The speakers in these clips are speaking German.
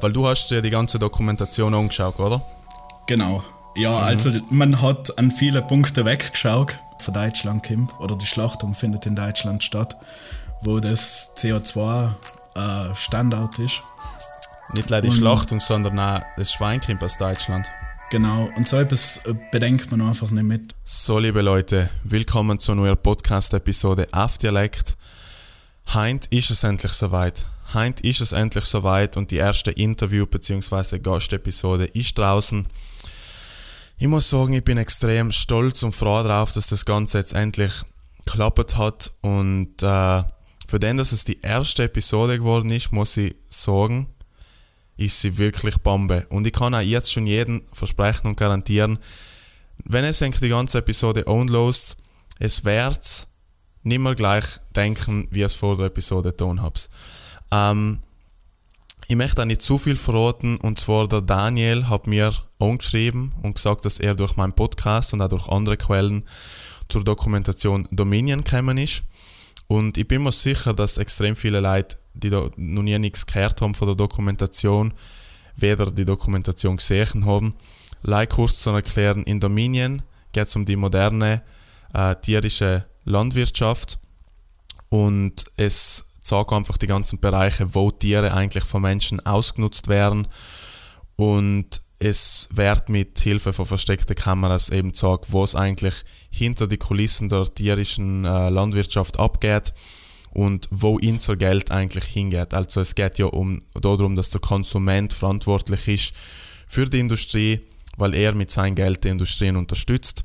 Weil du hast dir die ganze Dokumentation angeschaut, oder? Genau. Ja, mhm. also man hat an viele Punkte weggeschaut von Deutschland kommt, oder die Schlachtung findet in Deutschland statt, wo das CO2 äh, Standard ist. Nicht leider die Schlachtung, sondern auch das Schwein kommt aus Deutschland. Genau, und so etwas äh, bedenkt man einfach nicht mit. So, liebe Leute, willkommen zu einer neuen Podcast-Episode auf Dialekt. Heint ist es endlich soweit. Heint ist es endlich soweit und die erste Interview- bzw. Gastepisode ist draußen. Ich muss sagen, ich bin extrem stolz und froh darauf, dass das Ganze jetzt endlich geklappt hat. Und äh, für den, dass es die erste Episode geworden ist, muss ich sagen, ist sie wirklich Bombe. Und ich kann auch jetzt schon jedem versprechen und garantieren, wenn es die ganze Episode onlost, es wird nicht mehr gleich denken, wie es vor der Episode getan habt. Ähm, ich möchte auch nicht zu viel verraten und zwar der Daniel hat mir angeschrieben und gesagt, dass er durch meinen Podcast und auch durch andere Quellen zur Dokumentation Dominion gekommen ist. Und ich bin mir sicher, dass extrem viele Leute, die da noch nie nichts gehört haben von der Dokumentation, weder die Dokumentation gesehen haben. Like kurz zu erklären, in Dominion geht es um die moderne äh, tierische Landwirtschaft und es zeigt einfach die ganzen Bereiche, wo Tiere eigentlich von Menschen ausgenutzt werden und es wird mit Hilfe von versteckten Kameras eben gezeigt, wo es eigentlich hinter die Kulissen der tierischen äh, Landwirtschaft abgeht und wo unser Geld eigentlich hingeht. Also es geht ja um darum, dass der Konsument verantwortlich ist für die Industrie, weil er mit seinem Geld die Industrien unterstützt.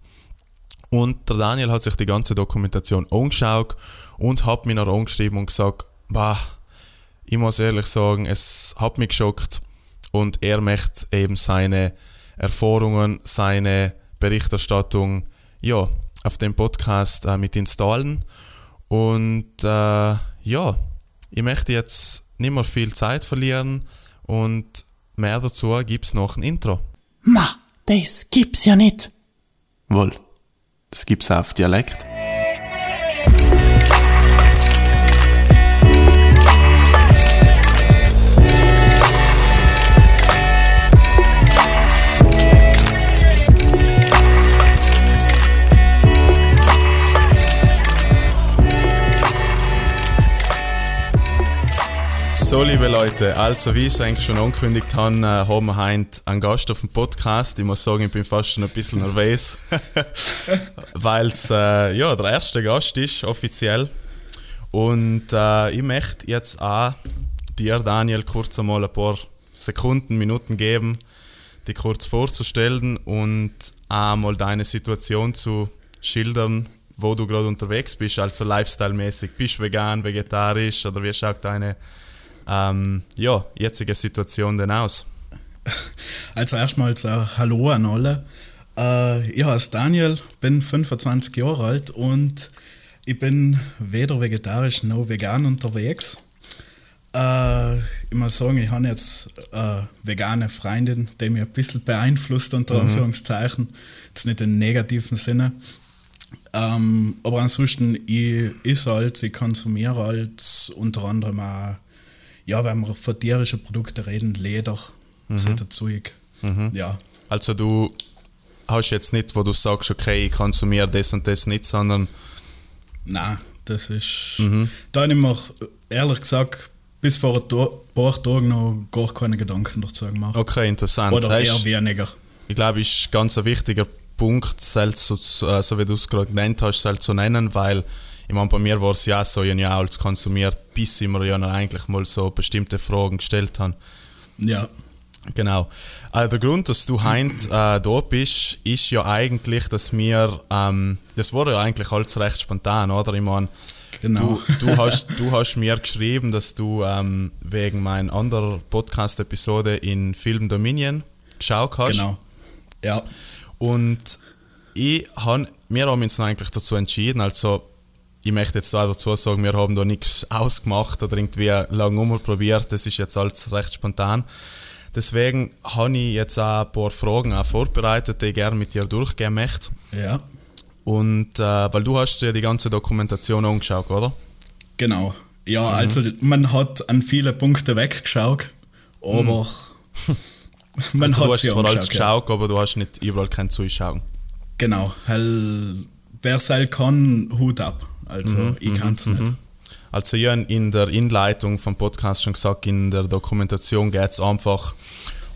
Und der Daniel hat sich die ganze Dokumentation angeschaut und hat mir noch angeschrieben und gesagt, bah, ich muss ehrlich sagen, es hat mich geschockt und er möchte eben seine Erfahrungen, seine Berichterstattung ja, auf dem Podcast äh, mit installen. Und äh, ja, ich möchte jetzt nicht mehr viel Zeit verlieren und mehr dazu gibt es noch ein Intro. Ma, das gibt's ja nicht. Wohl, das gibt's auf Dialekt. So, liebe Leute, also wie ich es eigentlich schon angekündigt habe, äh, haben wir heute einen Gast auf dem Podcast. Ich muss sagen, ich bin fast schon ein bisschen nervös, weil es äh, ja, der erste Gast ist, offiziell. Und äh, ich möchte jetzt auch dir, Daniel, kurz einmal ein paar Sekunden, Minuten geben, dich kurz vorzustellen und einmal deine Situation zu schildern, wo du gerade unterwegs bist, also lifestyle-mäßig. Bist du vegan, vegetarisch oder wie schaut deine ähm, ja, jetzige Situation denn aus? Also erstmals äh, Hallo an alle. Äh, ich heiße Daniel, bin 25 Jahre alt und ich bin weder vegetarisch noch vegan unterwegs. Äh, ich muss sagen, ich habe jetzt eine vegane Freundin, die mich ein bisschen beeinflusst, unter mhm. Anführungszeichen. Jetzt nicht im negativen Sinne. Ähm, aber ansonsten, ich esse halt, ich konsumiere halt unter anderem auch ja, wenn wir von tierischen Produkten reden, Leder, mhm. so Zeug. Mhm. Ja. Also du hast jetzt nicht, wo du sagst, okay, ich konsumiere das und das nicht, sondern... Nein, das ist... Mhm. Da habe ich mir ehrlich gesagt bis vor ein paar Tagen noch gar keine Gedanken dazu gemacht. Okay, interessant. Oder eher weniger. Ich glaube, ist ganz ein wichtiger Punkt, selbst so, äh, so wie du es gerade genannt hast, selbst zu nennen, weil ich meine, bei mir war es ja so, ich habe ja als konsumiert, bis ich mir ja eigentlich mal so bestimmte Fragen gestellt habe. Ja. Genau. Also der Grund, dass du heute äh, da bist, ist ja eigentlich, dass wir, ähm, das wurde ja eigentlich alles recht spontan, oder? Ich meine, genau. du, du, hast, du hast mir geschrieben, dass du ähm, wegen meiner anderen Podcast-Episode in Film Dominion geschaut hast. Genau. Ja. Und ich han, wir haben uns eigentlich dazu entschieden, also ich möchte jetzt auch dazu sagen, wir haben da nichts ausgemacht oder irgendwie lange umprobiert. Das ist jetzt alles recht spontan. Deswegen habe ich jetzt auch ein paar Fragen auch vorbereitet, die ich gerne mit dir durchgehen möchte. Ja. Und äh, weil du hast dir die ganze Dokumentation angeschaut, oder? Genau. Ja, mhm. also man hat an viele Punkte weggeschaut aber man Also, du hat hast sie zwar alles angeschaut, ja. geschaut, aber du hast nicht überall kein Zuschauen. Genau, hell, wer es kann, Hut ab. Also Mhm, ich kann es nicht. Also habe in der Inleitung vom Podcast schon gesagt, in der Dokumentation geht es einfach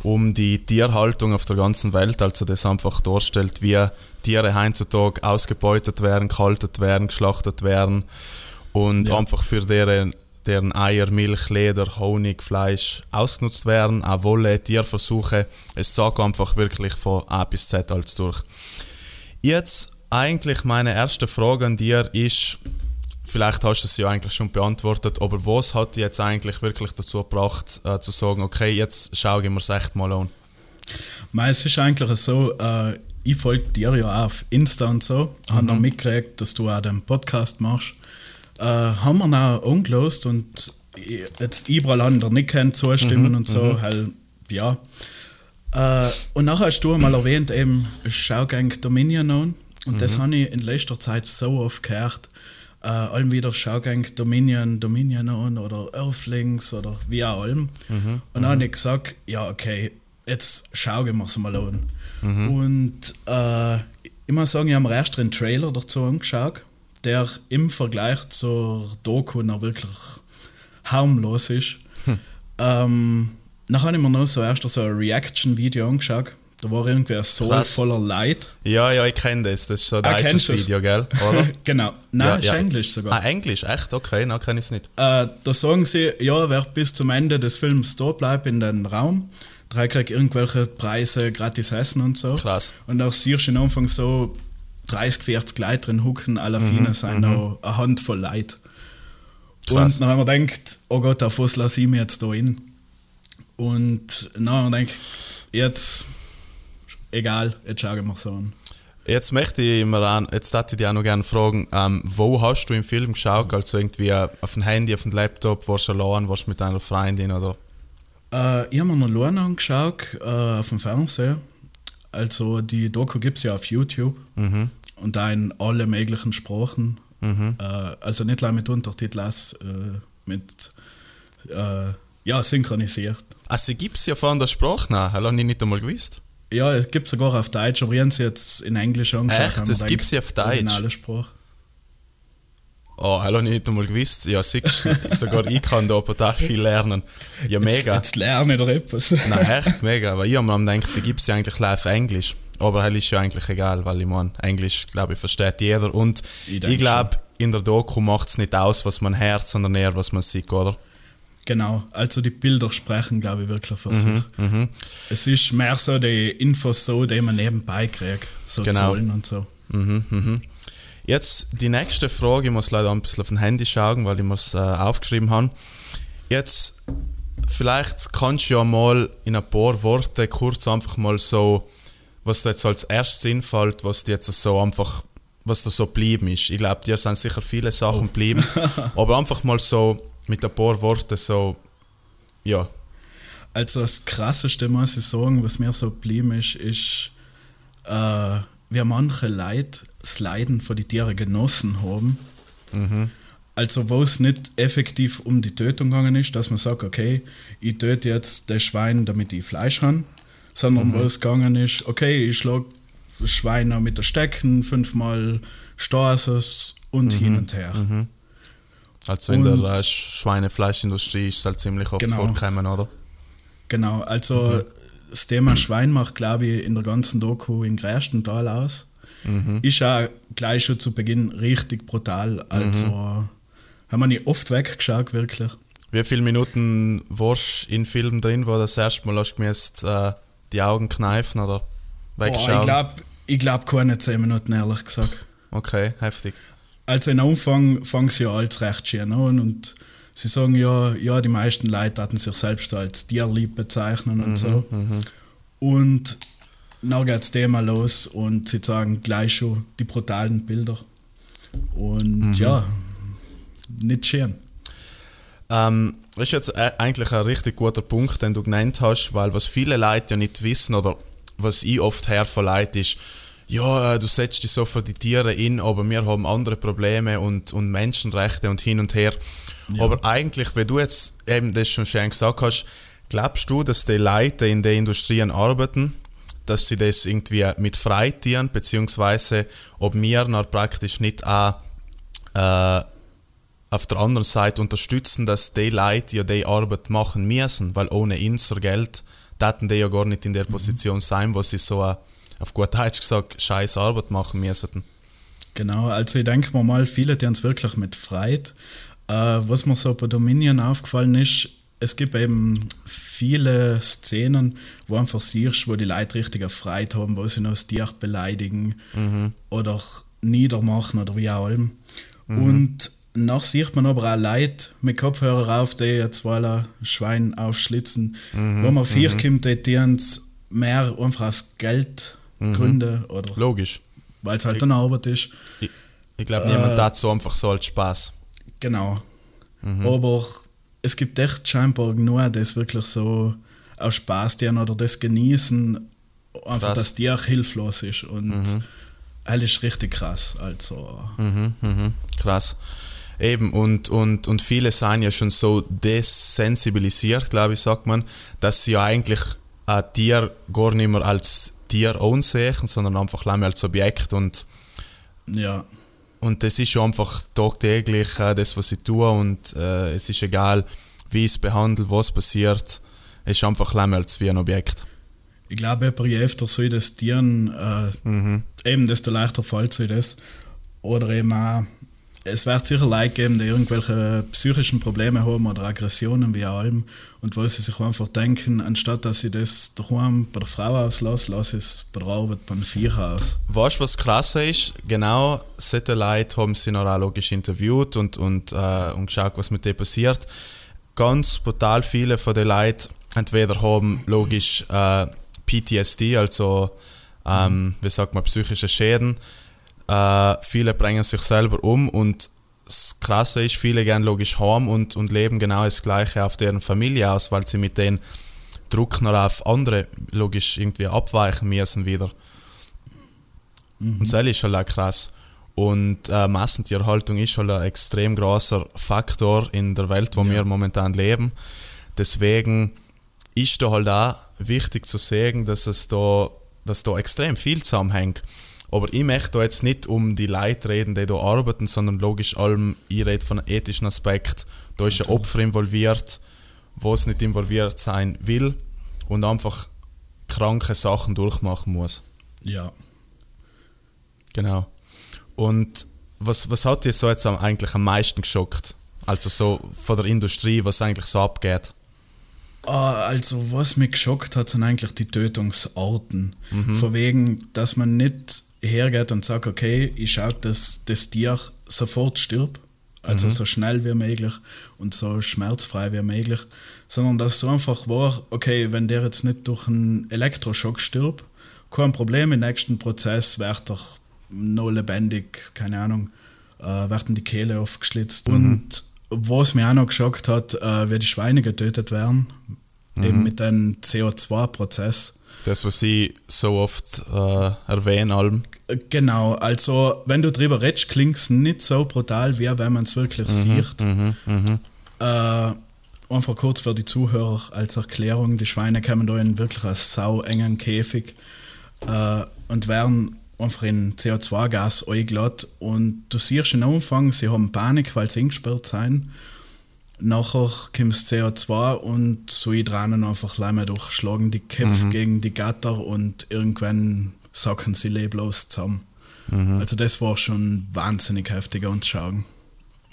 um die Tierhaltung auf der ganzen Welt, also das einfach darstellt, wie Tiere heutzutage ausgebeutet werden, gehalten werden, geschlachtet werden und Ja. einfach für deren, deren Eier, Milch, Leder, Honig, Fleisch ausgenutzt werden, auch Wolle, Tierversuche. Es sagt einfach wirklich von A bis Z alles durch. Jetzt eigentlich meine erste Frage an dir ist, vielleicht hast du es ja eigentlich schon beantwortet, aber was hat dich jetzt eigentlich wirklich dazu gebracht, äh, zu sagen, okay, jetzt schaue ich mir es echt mal an? Mei, Es ist eigentlich so, äh, ich folge dir ja auch auf Insta und so, mhm. habe dann mitgekriegt, dass du auch den Podcast machst. Äh, haben wir auch angelost und jetzt überall andere nicht können zustimmen und so, halt, ja. Äh, und nachher hast du mal erwähnt, eben, Schaugang Dominion an. Und das habe ich in letzter Zeit so oft gehört. Äh, allem wieder Schaugang Dominion, Dominion an oder Earthlings oder wie auch allem. Und dann habe ich gesagt, ja, okay, jetzt schauen wir es mal an. Und äh, ich muss sagen, ich habe mir erst den Trailer dazu angeschaut, der im Vergleich zur Doku noch wirklich harmlos ist. Ähm, dann habe ich mir noch so erst so ein Reaction-Video angeschaut. Da war irgendwie ein Soul Krass. voller Leid. Ja, ja, ich kenne das. Das ist so ein Ah, deutsches? Video, gell? Oder? genau. Nein, Ja, ist ja. Englisch sogar. Ah, Englisch, echt? Okay, dann kenne ich es nicht. Äh, da sagen sie, ja, wer bis zum Ende des Films da bleibt in den Raum, der kriegt irgendwelche Preise, gratis Essen und so. Krass. Und da siehst du am Anfang so 30, 40 Leute drin hucken, alle Fine sind noch eine Handvoll Leute. Krass. Und dann haben wir gedacht, oh Gott, auf was lasse ich mich jetzt da hin? Und dann haben wir gedacht, jetzt, egal, jetzt schauen wir so an. Jetzt möchte ich mir an, jetzt darf ich dich auch noch gerne fragen, ähm, wo hast du im Film geschaut? Also irgendwie auf dem Handy, auf dem Laptop, warst du allein, warst du mit deiner Freundin oder? Äh, ich habe mir noch Lorna angeschaut äh, auf dem Fernseher. Also die Doku gibt es ja auf YouTube Mhm. und da in alle möglichen Sprachen. Äh, also nicht nur mit Untertiteln, äh, mit äh, ja, synchronisiert. Ah, sie gibt es ja von der Sprache nach, habe ich nicht einmal gewusst. Ja, es gibt sogar auf Deutsch, aber ich habe sie jetzt in Englisch angeschaut. Echt? Es gibt sie auf Deutsch? Originale Sprache. Oh, das ich nicht einmal gewusst. Ja, siehst du, sogar ich kann da total viel lernen. Ja, mega. Jetzt, jetzt lerne ich da etwas. Nein, echt mega. Weil ich mir gedacht, sie gibt es ja eigentlich live Englisch. Aber das ist ja eigentlich egal, weil ich meine, Englisch, glaube ich, versteht jeder. Und Ich ich, glaube, in der Doku macht es nicht aus, was man hört, sondern eher, was man sieht, oder? Genau, also die Bilder sprechen, glaube ich, wirklich für sich. Mhm, Es ist mehr so die Infos so, die man nebenbei kriegt, so Genau. Zahlen und so. Mhm, mhm. Jetzt die nächste Frage, ich muss leider ein bisschen auf dem Handy schauen, weil ich mir es äh, aufgeschrieben habe. Jetzt, vielleicht kannst du ja mal in ein paar Worte kurz einfach mal so, was dir jetzt als erstes einfällt, was dir jetzt so einfach, was da so geblieben ist. Ich glaube, dir sind sicher viele Sachen geblieben, aber einfach mal so mit ein paar Worten so, ja. Also das Krasseste, muss ich sagen, was mir so geblieben ist, ist, äh, wie manche Leute das Leiden von den Tieren genossen haben. Also wo es nicht effektiv um die Tötung gegangen ist, dass man sagt, okay, ich töte jetzt das Schwein, damit ich Fleisch habe, sondern wo es gegangen ist, okay, ich schlage das Schwein mit der Stecken, fünfmal Stasis und hin und her. Also in Und- der äh, Schweinefleischindustrie ist es halt ziemlich oft Genau. vorgekommen, oder? Genau, also das Thema Schwein macht, glaube ich, in der ganzen Doku den größten Teil aus. Ist auch gleich schon zu Beginn richtig brutal. Also haben wir nicht oft weggeschaut, wirklich. Wie viele Minuten warst du in Film drin, wo du das erste Mal hast gemusst, äh, die Augen kneifen oder Boah, wegschauen? ich glaube, ich glaub keine 10 Minuten, ehrlich gesagt. Okay, heftig. Also im Anfang fangen sie ja alles recht schön an und sie sagen ja, ja, die meisten Leute hatten sich selbst als tierlieb bezeichnen und so. Und dann geht das Thema los und sie sagen gleich schon die brutalen Bilder. Und ja, nicht schön. Ähm, das ist jetzt e- eigentlich ein richtig guter Punkt, den du genannt hast, weil was viele Leute ja nicht wissen oder was ich oft her von Leuten ist, ja, äh, du setzt dich so für die Tiere in, aber wir haben andere Probleme und, und Menschenrechte und hin und her. Aber eigentlich, wenn du jetzt eben das schon schön gesagt hast, Glaubst du, dass die Leute in den Industrien arbeiten, dass sie das irgendwie mit freitieren, beziehungsweise ob wir noch praktisch nicht auch äh, auf der anderen Seite unterstützen, dass die Leute ja die Arbeit machen müssen, weil ohne unser Geld hätten die ja gar nicht in der Position sein, wo sie so, eine, auf gut Deutsch gesagt, scheiß Arbeit machen müssten. Genau, also ich denke mir mal, viele, die uns wirklich mit Freit. Äh, was mir so bei Dominion aufgefallen ist, es gibt eben viele Szenen, wo einfach siehst, wo die Leute richtig Freude haben, wo sie noch das Tier beleidigen oder niedermachen oder wie auch immer. Und nach sieht man aber auch Leute mit Kopfhörer auf, die jetzt weil ein Schwein aufschlitzen. Wo man vier kommt, die uns mehr einfach aus Geldgründen oder Logisch. weil es halt eine Arbeit ist. Ich, ich glaube, niemand hat so einfach so als Spaß. Genau. Aber es gibt echt scheinbar nur, das wirklich so aus Spaß tun oder das genießen, einfach, Krass. dass die auch hilflos ist. Und das ist richtig krass. Also, Mhm, mhm, krass. Eben, und, und, und viele sind ja schon so desensibilisiert, glaube ich, sagt man, dass sie ja eigentlich ein Tier gar nicht mehr als Tier ansehen, sondern einfach nur als Objekt. Und, ja. und das ist schon einfach tagtäglich äh, das, was sie tun. Und äh, es ist egal, wie es behandelt, was passiert. Es ist einfach nur als wie ein Objekt. Ich glaube, je öfter so das Tieren, äh, eben desto leichter fällt so das. Oder eben auch, es wird sicher Leute geben, die irgendwelche psychischen Probleme haben oder Aggressionen wie allem und wo sie sich einfach denken, anstatt dass sie das daheim bei der Frau auslassen, lasse ich es bei der Arbeit beim Viech aus. Weißt du, was krasser ist? Genau, solche Leute haben sie noch logisch interviewt und, und, äh, und geschaut, was mit denen passiert. Ganz brutal viele von den Leuten entweder haben logisch äh, PTSD, also ähm, wie sagt man, psychische Schäden. Äh, viele bringen sich selber um und das Krasse ist, viele gehen logisch heim und, und leben genau das Gleiche auf deren Familie aus, weil sie mit den Druck noch auf andere logisch irgendwie abweichen müssen wieder. Und das ist halt auch krass. Und äh, Massentierhaltung ist halt ein extrem großer Faktor in der Welt, wo Ja. wir momentan leben. Deswegen ist da halt auch wichtig zu sagen, dass es da, dass da extrem viel zusammenhängt. Aber ich möchte jetzt nicht um die Leute reden, die da arbeiten, sondern logisch allem, ich rede von einem ethischen Aspekt. Da ist ein Opfer involviert, was nicht involviert sein will und einfach kranke Sachen durchmachen muss. Ja. Genau. Und was, was hat dir so jetzt eigentlich am meisten geschockt? Also so von der Industrie, was eigentlich so abgeht? Ah, Also, was mich geschockt hat, sind eigentlich die Tötungsarten. Mhm. Von wegen, dass man nicht hergeht und sagt, okay, ich schaue, dass das Tier sofort stirbt, Mhm. also so schnell wie möglich und so schmerzfrei wie möglich, sondern dass so einfach war, okay, wenn der jetzt nicht durch einen Elektroschock stirbt, kein Problem, im nächsten Prozess wird er noch lebendig, keine Ahnung, äh, werden die Kehle aufgeschlitzt. Und was mir auch noch geschockt hat, äh, wie die Schweine getötet werden, eben mit dem CO2-Prozess. Das, was ich so oft äh, erwähne, allem. Genau, also wenn du drüber redest, klingt es nicht so brutal, wie wenn man es wirklich sieht. Äh, einfach kurz für die Zuhörer als Erklärung, die Schweine kommen da in wirklich einen sau engen Käfig äh, und werden einfach in CO2-Gas eingeladen. Und du siehst am Anfang, sie haben Panik, weil sie eingesperrt sind. Nachher kommt das CO2 und so drinnen einfach Leime durchschlagen. Die Köpfe gegen die Gatter und irgendwann sacken sie leblos zusammen. Also das war schon wahnsinnig heftig anzuschauen.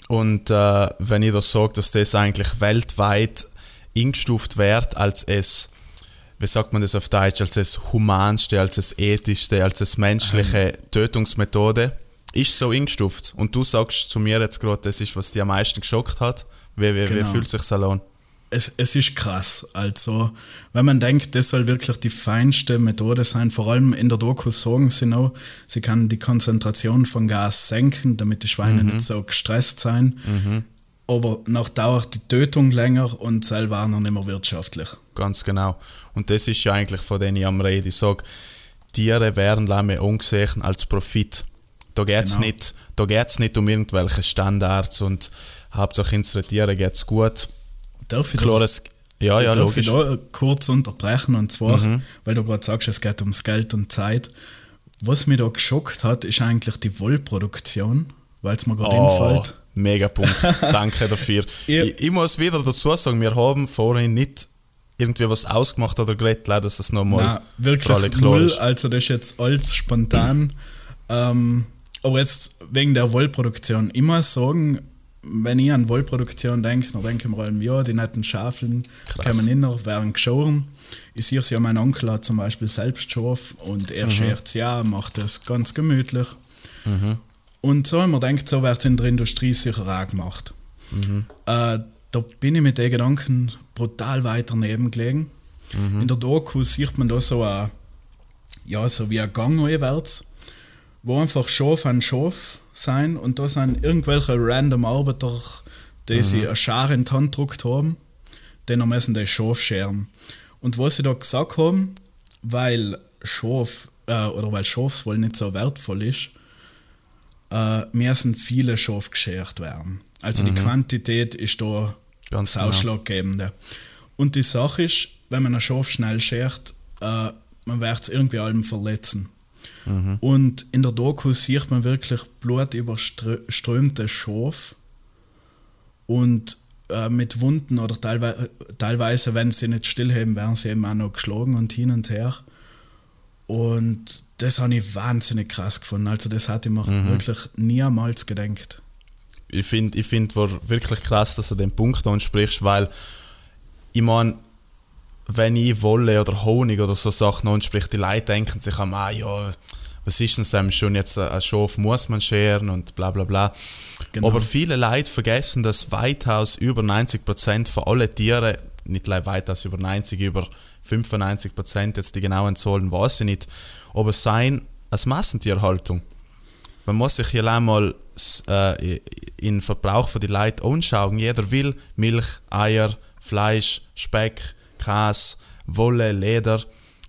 Und äh, wenn ich das sage, dass das eigentlich weltweit eingestuft wird als es, wie sagt man das auf Deutsch, als das humanste, als das ethischste, als das menschliche Tötungsmethode, ist so eingestuft. Und du sagst zu mir jetzt gerade, das ist, was dich am meisten geschockt hat. Wie, wie, wie Genau. fühlt sich an? Es, es ist krass. Also, wenn man denkt, das soll wirklich die feinste Methode sein, vor allem in der Doku sagen sie noch, sie kann die Konzentration von Gas senken, damit die Schweine nicht so gestresst sein. Aber noch dauert die Tötung länger und selber auch noch nicht mehr wirtschaftlich. Ganz genau. Und das ist ja eigentlich von denen ich am Rede. Ich sage, Tiere werden lange angesehen als Profit. Da geht es Genau. nicht, da geht's nicht um irgendwelche Standards und Hauptsache unsere Tiere geht es gut. Darf ich Klar, es, Ja, ja, darf logisch. Mhm. Ich da kurz unterbrechen und zwar, weil du gerade sagst, es geht ums Geld und Zeit. Was mich da geschockt hat, ist eigentlich die Wollproduktion, weil es mir gerade Oh, einfällt. mega Punkt. Danke dafür. Ich, ich muss wieder dazu sagen, wir haben vorhin nicht irgendwie was ausgemacht oder geredet, leider, dass das nochmal Nein, wirklich für alle klar null. ist. Also das ist jetzt alles spontan. ähm, aber jetzt wegen der Wollproduktion. Muss sagen, wenn ich an Wollproduktion denke, dann denke ich mir allem, ja, die netten Schafeln kommen inner, werden geschoren. Ich sehe es ja, mein Onkel hat zum Beispiel selbst Schaf und Mhm. er schert ja, macht das ganz gemütlich. Und so wir gedacht, so wird es in der Industrie sicher auch gemacht. Mhm. Äh, da bin ich mit den Gedanken brutal weit daneben gelegen. Mhm. In der Doku sieht man da so ein, ja, so wie ein Gang einwärts, wo einfach Schaf an Schaf sein und da sind irgendwelche random Arbeiter, die sich eine Schere in die Hand gedruckt haben, denen müssen die Schaf scheren. Und was sie da gesagt haben, weil Schaf, äh, oder weil Schafswoll nicht so wertvoll ist, äh, müssen viele Schafe geschert werden. Also die Quantität ist da Ganz das genau. Ausschlaggebende. Und die Sache ist, wenn man ein Schaf schnell schert, äh, man wird es irgendwie allem verletzen. Und in der Doku sieht man wirklich blutüberströmte Schaf und äh, mit Wunden oder teilweise, teilweise, wenn sie nicht stillheben, werden sie eben auch noch geschlagen und hin und her. Und das habe ich wahnsinnig krass gefunden. Also das hatte ich mir wirklich niemals gedacht. ich finde, ich find, war wirklich krass, dass du den Punkt ansprichst, weil ich meine, wenn ich Wolle oder Honig oder so Sachen anspricht, die Leute denken sich am, ah ja, was ist denn das schon jetzt ein Schaf muss man scheren und bla bla bla. Genau. Aber viele Leute vergessen, dass weitaus über 90% von allen Tieren, nicht weitaus über 90, über 95% jetzt die genauen Zahlen weiß ich nicht, aber sein als Massentierhaltung. Man muss sich hier allein mal s- äh, in den Verbrauch von die Leute anschauen. Jeder will Milch, Eier, Fleisch, Speck, Käse, Wolle, Leder.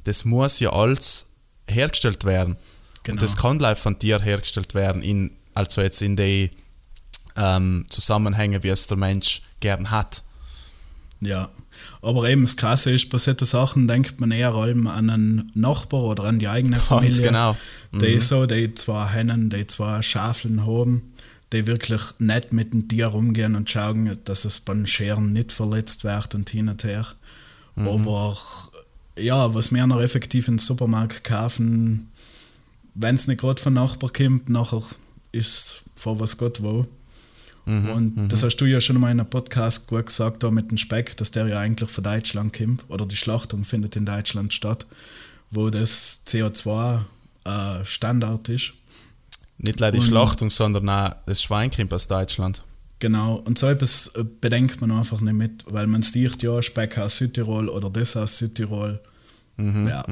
Das muss ja alles hergestellt werden. Genau. Und das kann live von Tier hergestellt werden, in, also jetzt in die ähm, Zusammenhänge, wie es der Mensch gern hat. Ja, aber eben das Krasse ist, bei solchen Sachen denkt man eher allem an einen Nachbar oder an die eigene Familie. genau. Die so, die zwei Hennen, die zwei Schafeln haben, die wirklich nicht mit dem Tier umgehen und schauen, dass es beim Scheren nicht verletzt wird und hin und her. Aber ja, was wir noch effektiv im Supermarkt kaufen, wenn es nicht gerade von Nachbar kommt, nachher ist es von was Gott wo. und das hast du ja schon mal in einem Podcast gut gesagt, da mit dem Speck, dass der ja eigentlich von Deutschland kommt, oder die Schlachtung findet in Deutschland statt, wo das CO2 äh, Standard ist. Nicht leider die Schlachtung, sondern auch das Schwein kommt aus Deutschland. Genau, und so etwas äh, bedenkt man einfach nicht mit, weil man sieht, ja, Speck aus Südtirol oder das aus Südtirol. ja,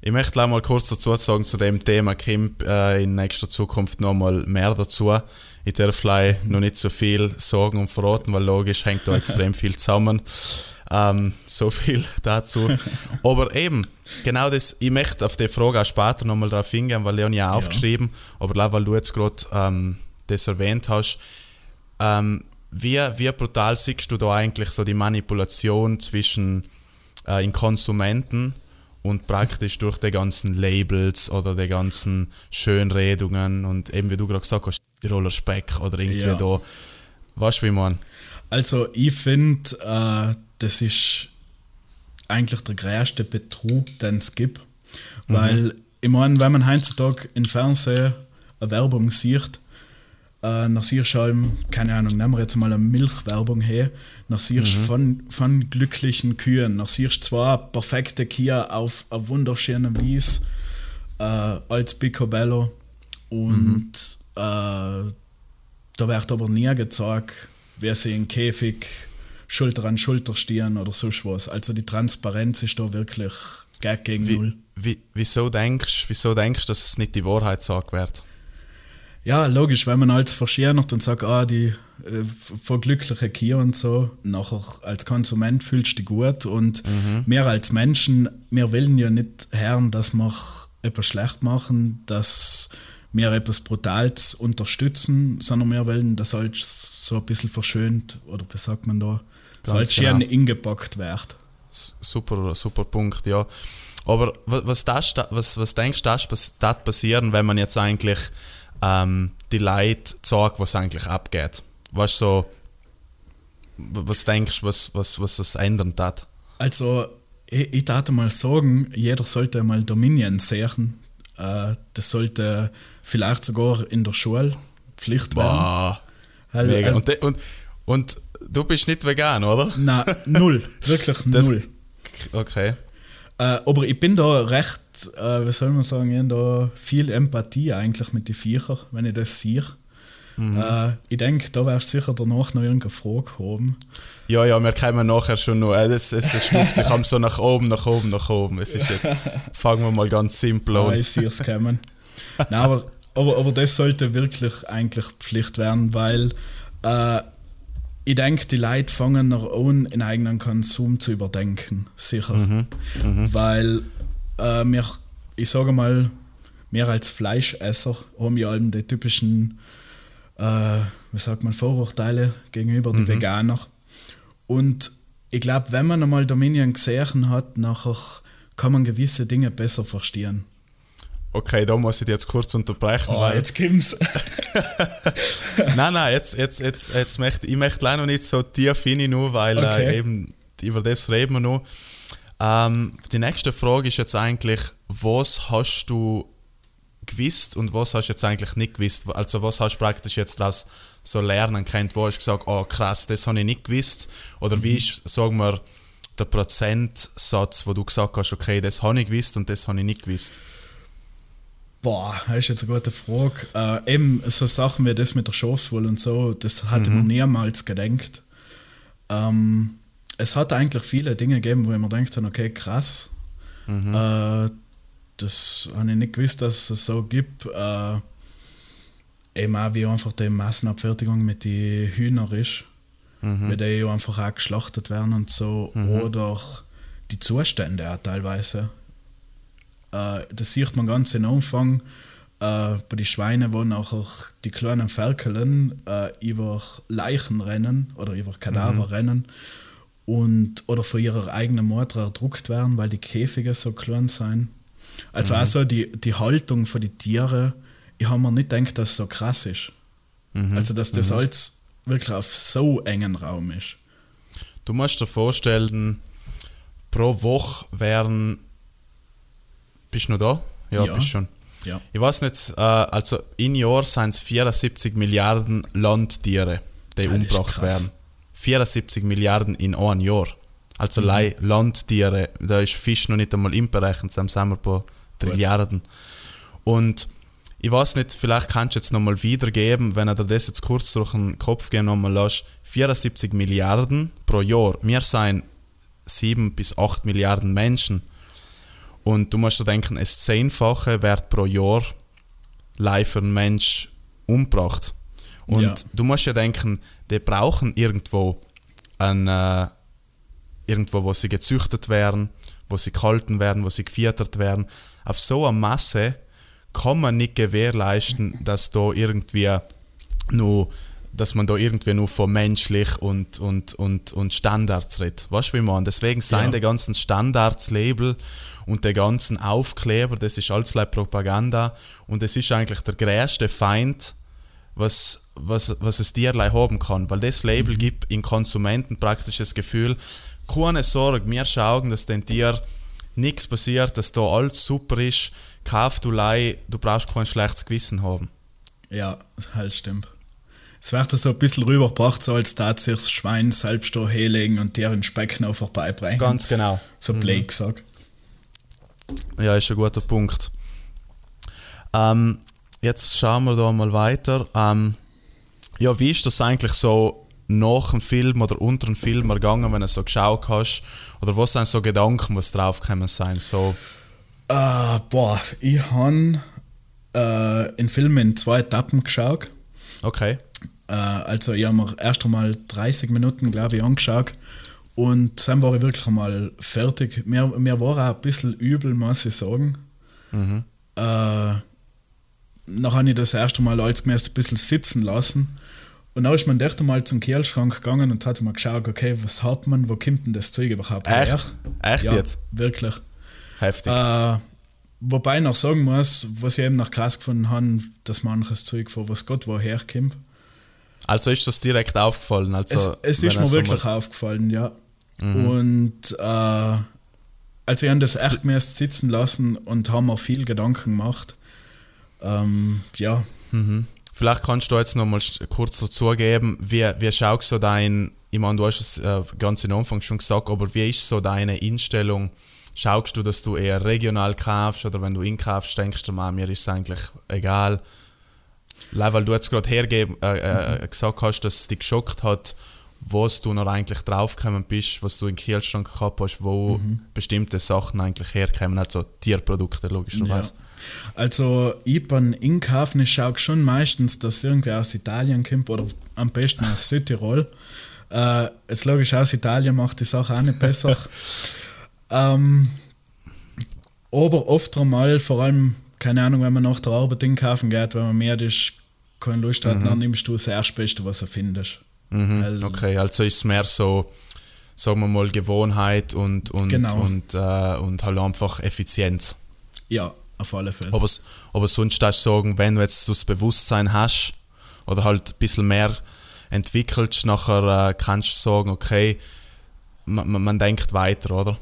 Ich möchte gleich mal kurz dazu sagen zu dem Thema Kim äh, in nächster Zukunft noch mal mehr dazu. Ich darf vielleicht noch nicht so viel sagen und verraten, weil logisch hängt da extrem viel zusammen. Ähm, so viel dazu. Aber eben, genau das, ich möchte auf die Frage auch später nochmal drauf hingehen, weil Leon ja aufgeschrieben, aber auch weil du jetzt gerade ähm, das erwähnt hast. Ähm, wie, wie brutal siehst du da eigentlich so die Manipulation zwischen äh, in Konsumenten und praktisch durch die ganzen Labels oder die ganzen Schönredungen und eben wie du gerade gesagt hast, Tiroler Speck oder irgendwie Ja. da. Weißt du, wie man? Also ich finde, äh, das ist eigentlich der größte Betrug, den es gibt. Weil, ich meine, wenn man heutzutage im Fernsehen eine Werbung sieht, äh, nach siehst du allem, keine Ahnung, nehmen wir jetzt mal eine Milchwerbung her, nach siehst du von, von glücklichen Kühen, nach siehst du zwei perfekte Kühe auf einer wunderschönen Wies äh, als Picobello und äh, da wird aber nie gezeigt, wer sie im Käfig Schulter an Schulter stehen oder so was. Also die Transparenz ist da wirklich gegen gegen null. Wie, wie, wieso denkst wieso denkst, dass es nicht die Wahrheit gesagt wird? Ja, logisch, wenn man als verschönert und sagt, ah, die äh, verglückliche Kier und so, nachher als Konsument fühlst du dich gut und wir als Menschen, wir wollen ja nicht hören, dass wir etwas schlecht machen, dass wir etwas Brutales unterstützen, sondern wir wollen, dass alles so ein bisschen verschönt, oder wie sagt man da, Ganz schön genau. ingepackt. S- Super, super Punkt, ja. Aber wa- was, das, was, was denkst du, das passieren, wenn man jetzt eigentlich ähm, die Leute sagt, was eigentlich abgeht? Weißt du, so, was denkst du, was, was, was das ändern hat? Also, ich, ich darf mal sagen, jeder sollte mal Dominion sehen. Äh, das sollte vielleicht sogar in der Schule Pflicht werden. Wow. Weil- Mega. Und, de- und, und du bist nicht vegan, oder? Nein, null. Wirklich Das- null. Okay. Äh, aber ich bin da recht, äh, wie soll man sagen, ich da viel Empathie eigentlich mit den Viechern, wenn ich das sehe. Äh, ich denke, da wärst du sicher danach noch irgendeine Frage haben. Ja, ja, wir kommen nachher schon noch. Es, es, es stuft sich am so nach oben, nach oben, nach oben. Es ist jetzt, fangen wir mal ganz simpel an. ich sehe es kommen. Nein, aber, aber, aber das sollte wirklich eigentlich Pflicht werden, weil äh, ich denke, die Leute fangen noch an, in eigenen Konsum zu überdenken. Sicher. Weil äh, wir, ich sage mal, wir als Fleischesser haben ja allem die typischen, äh, wie sagt man, Vorurteile gegenüber den Veganern. Und ich glaube, wenn man einmal Dominion gesehen hat, nachher kann man gewisse Dinge besser verstehen. Okay, da muss ich dich jetzt kurz unterbrechen, Oh, weil jetzt kommt's. nein, nein, jetzt, jetzt, jetzt, jetzt möchte ich möchte leider noch nicht so tief rein, nur weil Okay. äh, eben über das reden wir noch. Ähm, die nächste Frage ist jetzt eigentlich, was hast du gewusst und was hast du jetzt eigentlich nicht gewusst? Also was hast du praktisch jetzt daraus so lernen können, wo hast du gesagt, oh krass, das habe ich nicht gewusst? Oder wie ist, sagen wir, der Prozentsatz, wo du gesagt hast, okay, das habe ich gewusst und das habe ich nicht gewusst? Boah, das ist jetzt eine gute Frage. Äh, eben so Sachen wie das mit der Schafswolle und so, das hatte ich mir niemals gedacht. Ähm, es hat eigentlich viele Dinge gegeben, wo ich mir gedacht habe, okay, krass. Äh, das habe ich nicht gewusst, dass es so gibt. Äh, eben auch wie einfach die Massenabfertigung mit den Hühnern ist. Wie die einfach auch geschlachtet werden und so. Oder die Zustände auch teilweise. Äh, das sieht man ganz im Anfang äh, bei den Schweinen, wo nachher die kleinen Ferkeln äh, über Leichen rennen oder über Kadaver rennen und oder von ihrer eigenen Mutter erdruckt werden, weil die Käfige so klein sind. Also also die, die Haltung von den Tieren, ich habe mir nicht gedacht, dass es so krass ist. Also dass das alles wirklich auf so engen Raum ist. Du musst dir vorstellen, pro Woche wären. Bist du noch da? Ja, Ja. bist schon. Ja. Ich weiß nicht, äh, also in Jahr sind es 74 Milliarden Landtiere, die ist umgebracht werden. 74 Milliarden in einem Jahr. Also Mhm. allein Landtiere, da ist Fisch noch nicht einmal inberechnet, da sind wir ein paar Trilliarden. Und ich weiß nicht, vielleicht kannst du jetzt nochmal wiedergeben, wenn er dir das jetzt kurz durch den Kopf gehen nochmal lässt. 74 Milliarden pro Jahr. Wir sind 7 bis 8 Milliarden Menschen. Und du musst dir denken, es Zehnfache wird pro Jahr live einen Mensch umgebracht. Und Ja. du musst ja denken, die brauchen irgendwo ein, äh, irgendwo, wo sie gezüchtet werden, wo sie gehalten werden, wo sie gefüttert werden. Auf so eine Masse kann man nicht gewährleisten, dass da irgendwie nur dass man da irgendwie nur von menschlich und, und, und, und Standards redet. Weißt du, wie man? Deswegen sind Ja. die ganzen Standards-Label und die ganzen Aufkleber, das ist alles Propaganda und es ist eigentlich der größte Feind, was, was, was es Tierlein haben kann. Weil das Label gibt in Konsumenten praktisch das Gefühl, keine Sorge, wir schauen, dass den Tier nichts passiert, dass da alles super ist, kauf du Lei, du brauchst kein schlechtes Gewissen haben. Ja, halt stimmt. Es wird so ein bisschen rübergebracht, so als sich das Schwein selbst da hinlegen und deren Speck noch vorbeibringen. Ganz genau. So blöd gesagt. Ja, ist ein guter Punkt. Ähm, jetzt schauen wir da mal weiter. Ähm, ja, wie ist das eigentlich so nach dem Film oder unter dem Film ergangen, wenn du so geschaut hast? Oder was sind so Gedanken, was draufgekommen sein? So, Äh, boah, ich habe äh, einen Film in zwei Etappen geschaut. okay. Äh, also ich habe mir erst einmal 30 Minuten, glaube ich, angeschaut. Und dann war ich wirklich einmal fertig. Mir, mir war auch ein bisschen übel, muss ich sagen. Äh, dann habe ich das erste Mal als gemäß ein bisschen sitzen lassen. Und dann ist man dort mal zum Kühlschrank gegangen und hat mal geschaut, okay, was hat man, wo kommt denn das Zeug überhaupt her? Echt? Echt ja, jetzt? Wirklich. Heftig. Äh, wobei ich noch sagen muss, was ich eben noch krass gefunden habe, dass manches Zeug von was Gott woher kommt. Also ist das direkt aufgefallen. Also, es es ist mir wirklich mal- aufgefallen, ja. Und äh, also ich habe das echt erst sitzen lassen und haben mir viel Gedanken gemacht. Ähm, ja, Vielleicht kannst du jetzt noch mal kurz dazugeben, wie, wie schaut so dein, ich meine, du hast es äh, ganz am Anfang schon gesagt, aber wie ist so deine Einstellung? Schaust du, dass du eher regional kaufst oder wenn du inkaufst, denkst du, mir ist es eigentlich egal? Leider, Weil du jetzt gerade hergeben, äh, äh, gesagt hast, dass es dich geschockt hat, was du noch eigentlich draufgekommen bist, was du im Kühlschrank gehabt hast, wo bestimmte Sachen eigentlich herkommen, also Tierprodukte logischerweise. Also ich beim Einkaufen, ich schaue schon meistens, dass irgendwer aus Italien kommt oder am besten aus Südtirol. Äh, jetzt logisch aus Italien macht die Sache auch nicht besser. ähm, aber oft einmal, vor allem, keine Ahnung, wenn man nach der Arbeit einkaufen geht, wenn man mehr ist, keine Lust hat, dann nimmst du das Erstbeste, was du findest. Weil- Okay, also ist es mehr so, sagen wir mal, Gewohnheit und, und, Genau. und, äh, und halt einfach Effizienz. Ja, auf alle Fälle. Aber, aber sonst darfst du sagen, wenn du jetzt das Bewusstsein hast oder halt ein bisschen mehr entwickelst, nachher äh, kannst du sagen, okay, man, man, man denkt weiter, oder?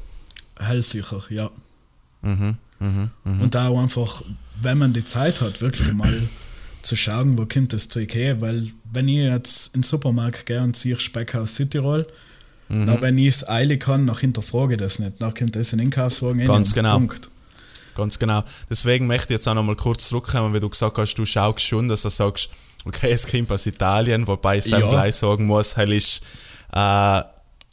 Hellsicher, ja. Mhm, mhm, mhm. Und auch einfach, wenn man die Zeit hat, wirklich mal zu schauen, wo kommt das Zeug her. Weil, wenn ich jetzt in den Supermarkt gehe und sehe Speck aus Südtirol, Mhm. dann, wenn ich es eilig kann, dann hinterfrage ich das nicht. Dann kommt das in den Einkaufswagen Ganz und genau. Punkt. Ganz genau. Deswegen möchte ich jetzt auch noch mal kurz zurückkommen, weil du gesagt hast, du schaust schon, dass du sagst, okay, es kommt aus Italien, wobei ich Ja. gleich sagen muss, hell ist, äh, ja,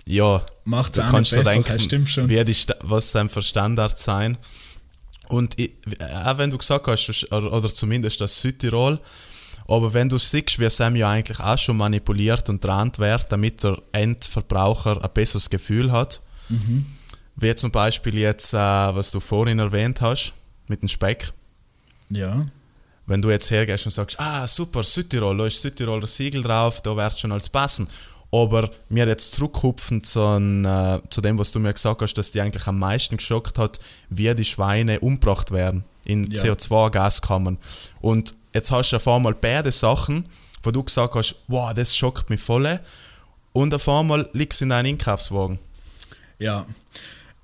du auch kannst nicht besser, das stimmt schon. Wie die, was sein für Standards sein. Und ich, auch wenn du gesagt hast, oder, zumindest das Südtirol, aber wenn du siehst, wie Sam ja eigentlich auch schon manipuliert und dran wird, damit der Endverbraucher ein besseres Gefühl hat, Mhm. wie zum Beispiel jetzt, äh, was du vorhin erwähnt hast, mit dem Speck. Ja, Wenn du jetzt hergehst und sagst, ah super, Südtirol, da ist Südtiroler Siegel drauf, da wird schon als passen. Aber mir jetzt zurückhupfen zu, äh, zu dem, was du mir gesagt hast, dass die eigentlich am meisten geschockt hat, wie die Schweine umgebracht werden in Ja. CO2-Gaskammern. Und jetzt hast du auf einmal beide Sachen, wo du gesagt hast, wow, das schockt mich voll. Und auf einmal liegst du in deinem Einkaufswagen. ja.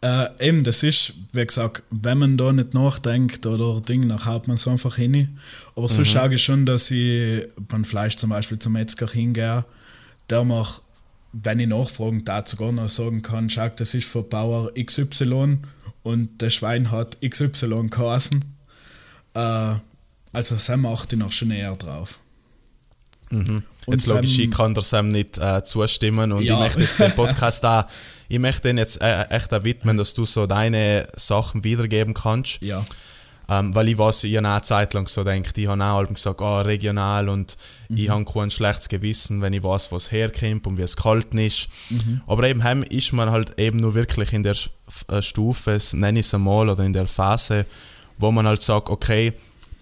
Äh, eben, das ist, wie gesagt, wenn man da nicht nachdenkt oder Ding, dann haut man es einfach hin. Aber so schaue ich schon, dass ich beim Fleisch zum Beispiel zum Metzger hingehe, der mir, wenn ich nachfragen darf, sogar noch sagen kann, schau, das ist von Bauer XY und der Schwein hat XY geheißen. Äh, also Sam achte ich noch schon eher drauf. Und Jetzt logisch, Sam- ich kann der Sam nicht äh, zustimmen und Ja. ich möchte jetzt den Podcast auch, ich möchte den jetzt äh, echt widmen, dass du so deine Sachen wiedergeben kannst. Ja, Ähm, weil ich weiß, ich habe auch eine Zeit lang so gedacht, ich habe auch gesagt, ah, regional und ich habe kein schlechtes Gewissen, wenn ich weiß, was herkommt und wie es kalt ist. Aber eben heim ist man halt eben nur wirklich in der äh, Stufe, nenne ich es einmal, oder in der Phase, wo man halt sagt, okay,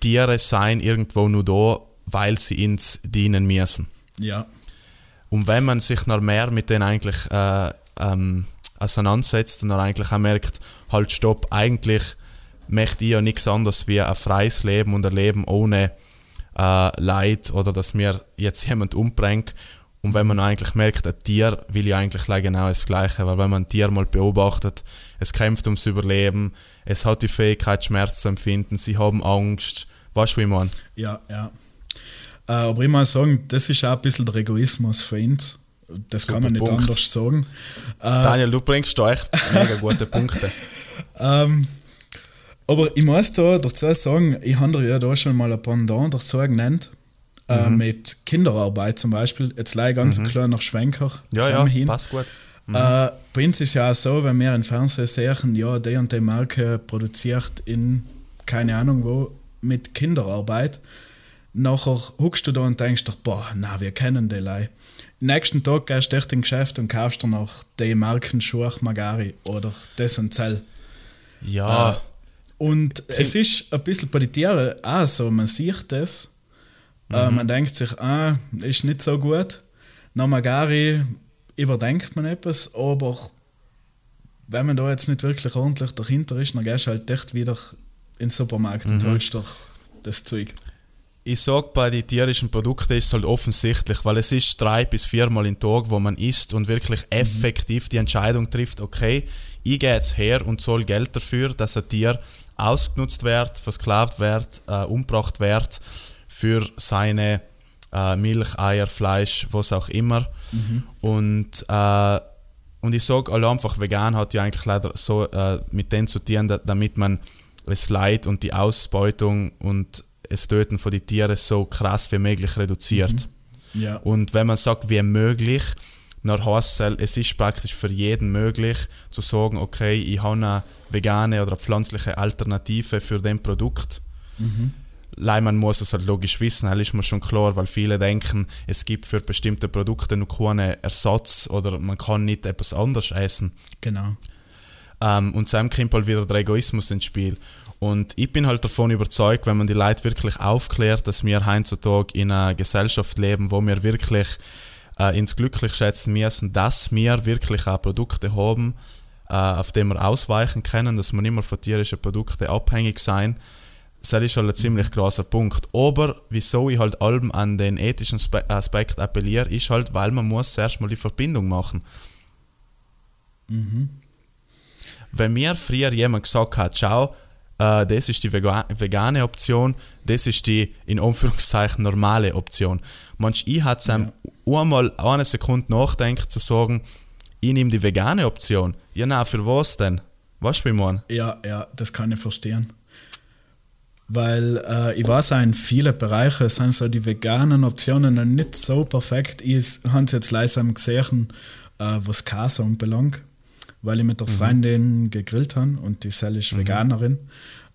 Tiere seien irgendwo nur da, weil sie uns dienen müssen. ja, Und wenn man sich noch mehr mit denen eigentlich äh, ähm, auseinandersetzt und dann eigentlich auch merkt, halt stopp, eigentlich möchte ich ja nichts anderes wie ein freies Leben und ein Leben ohne äh, Leid oder dass mir jetzt jemand umbringt. Und wenn man eigentlich merkt, ein Tier will ja eigentlich genau das Gleiche, weil wenn man ein Tier mal beobachtet, es kämpft ums Überleben, es hat die Fähigkeit, Schmerz zu empfinden, sie haben Angst. Weißt du, wie man? ja, ja. Äh, aber ich muss sagen, das ist auch ein bisschen der Egoismus für uns. Das kann man nicht Punkt. anders sagen. Äh, Daniel, du bringst da echt mega gute Punkte. Ähm, aber ich muss da dazu sagen, ich habe dir ja da schon mal ein Pendant dazu genannt. Äh, Mhm. mit Kinderarbeit zum Beispiel. Jetzt leider ganz ein kleiner Schwenker Ja, ja, hin. passt gut. Äh, bei uns ist ja auch so, wenn wir im Fernsehen sehen, ja, die und die Marke produziert in keine Ahnung wo mit Kinderarbeit. Nachher huckst du da und denkst dir, boah, na, wir kennen die Leute. Nächsten Tag gehst du echt in Geschäft und kaufst dir noch die Markenschuhe Magari oder das und Zell. Ja, Und es ist ein bisschen bei den Tieren auch so, man sieht das, Äh, man denkt sich, ah, ist nicht so gut. Nach Magari überdenkt man etwas, aber wenn man da jetzt nicht wirklich ordentlich dahinter ist, dann gehst du halt echt wieder in den Supermarkt und holst doch das Zeug. Ich sag, bei den tierischen Produkten ist es halt offensichtlich, weil es ist drei bis viermal im Tag, wo man isst und wirklich effektiv die Entscheidung trifft, okay, ich gehe jetzt her und zahle Geld dafür, dass ein Tier ausgenutzt wird, versklavt wird, äh, umgebracht wird für seine äh, Milch, Eier, Fleisch, was auch immer. Und, äh, und ich sage alle einfach, vegan hat ja eigentlich leider so äh, mit dem zu tun, da- damit man das Leid und die Ausbeutung und das Töten von den Tieren so krass wie möglich reduziert. Ja. Und wenn man sagt, wie möglich, dann heißt es, es ist praktisch für jeden möglich zu sagen, okay, ich habe eine vegane oder eine pflanzliche Alternative für den Produkt. Leider man muss es halt logisch wissen, das ist mir schon klar, weil viele denken, es gibt für bestimmte Produkte noch keinen Ersatz oder man kann nicht etwas anderes essen. Genau. Ähm, und dann kommt halt wieder der Egoismus ins Spiel. Und ich bin halt davon überzeugt, wenn man die Leute wirklich aufklärt, dass wir heutzutage in einer Gesellschaft leben, wo wir wirklich äh, ins Glücklich schätzen müssen, dass wir wirklich auch Produkte haben, äh, auf die wir ausweichen können, dass wir nicht mehr von tierischen Produkten abhängig sein. Das ist halt ein ziemlich großer Punkt. Aber wieso ich halt allem an den ethischen Spe Aspekt appelliere, ist halt, weil man muss zuerst mal die Verbindung machen. wenn mir früher jemand gesagt hat, schau, äh, das ist die vega vegane Option, das ist die in Anführungszeichen normale Option. Manch ich hat es einmal eine Sekunde nachdenkt zu sagen, ich nehme die vegane Option. Ja, na, für was denn? Was wie man? Ja, ja, das kann ich verstehen. Weil äh, ich weiß auch, in vielen Bereichen sind so die veganen Optionen noch nicht so perfekt. Ich habe es jetzt langsam gesehen, äh, was Käse anbelangt, weil ich mit der Freundin gegrillt habe und die Sel ist Veganerin.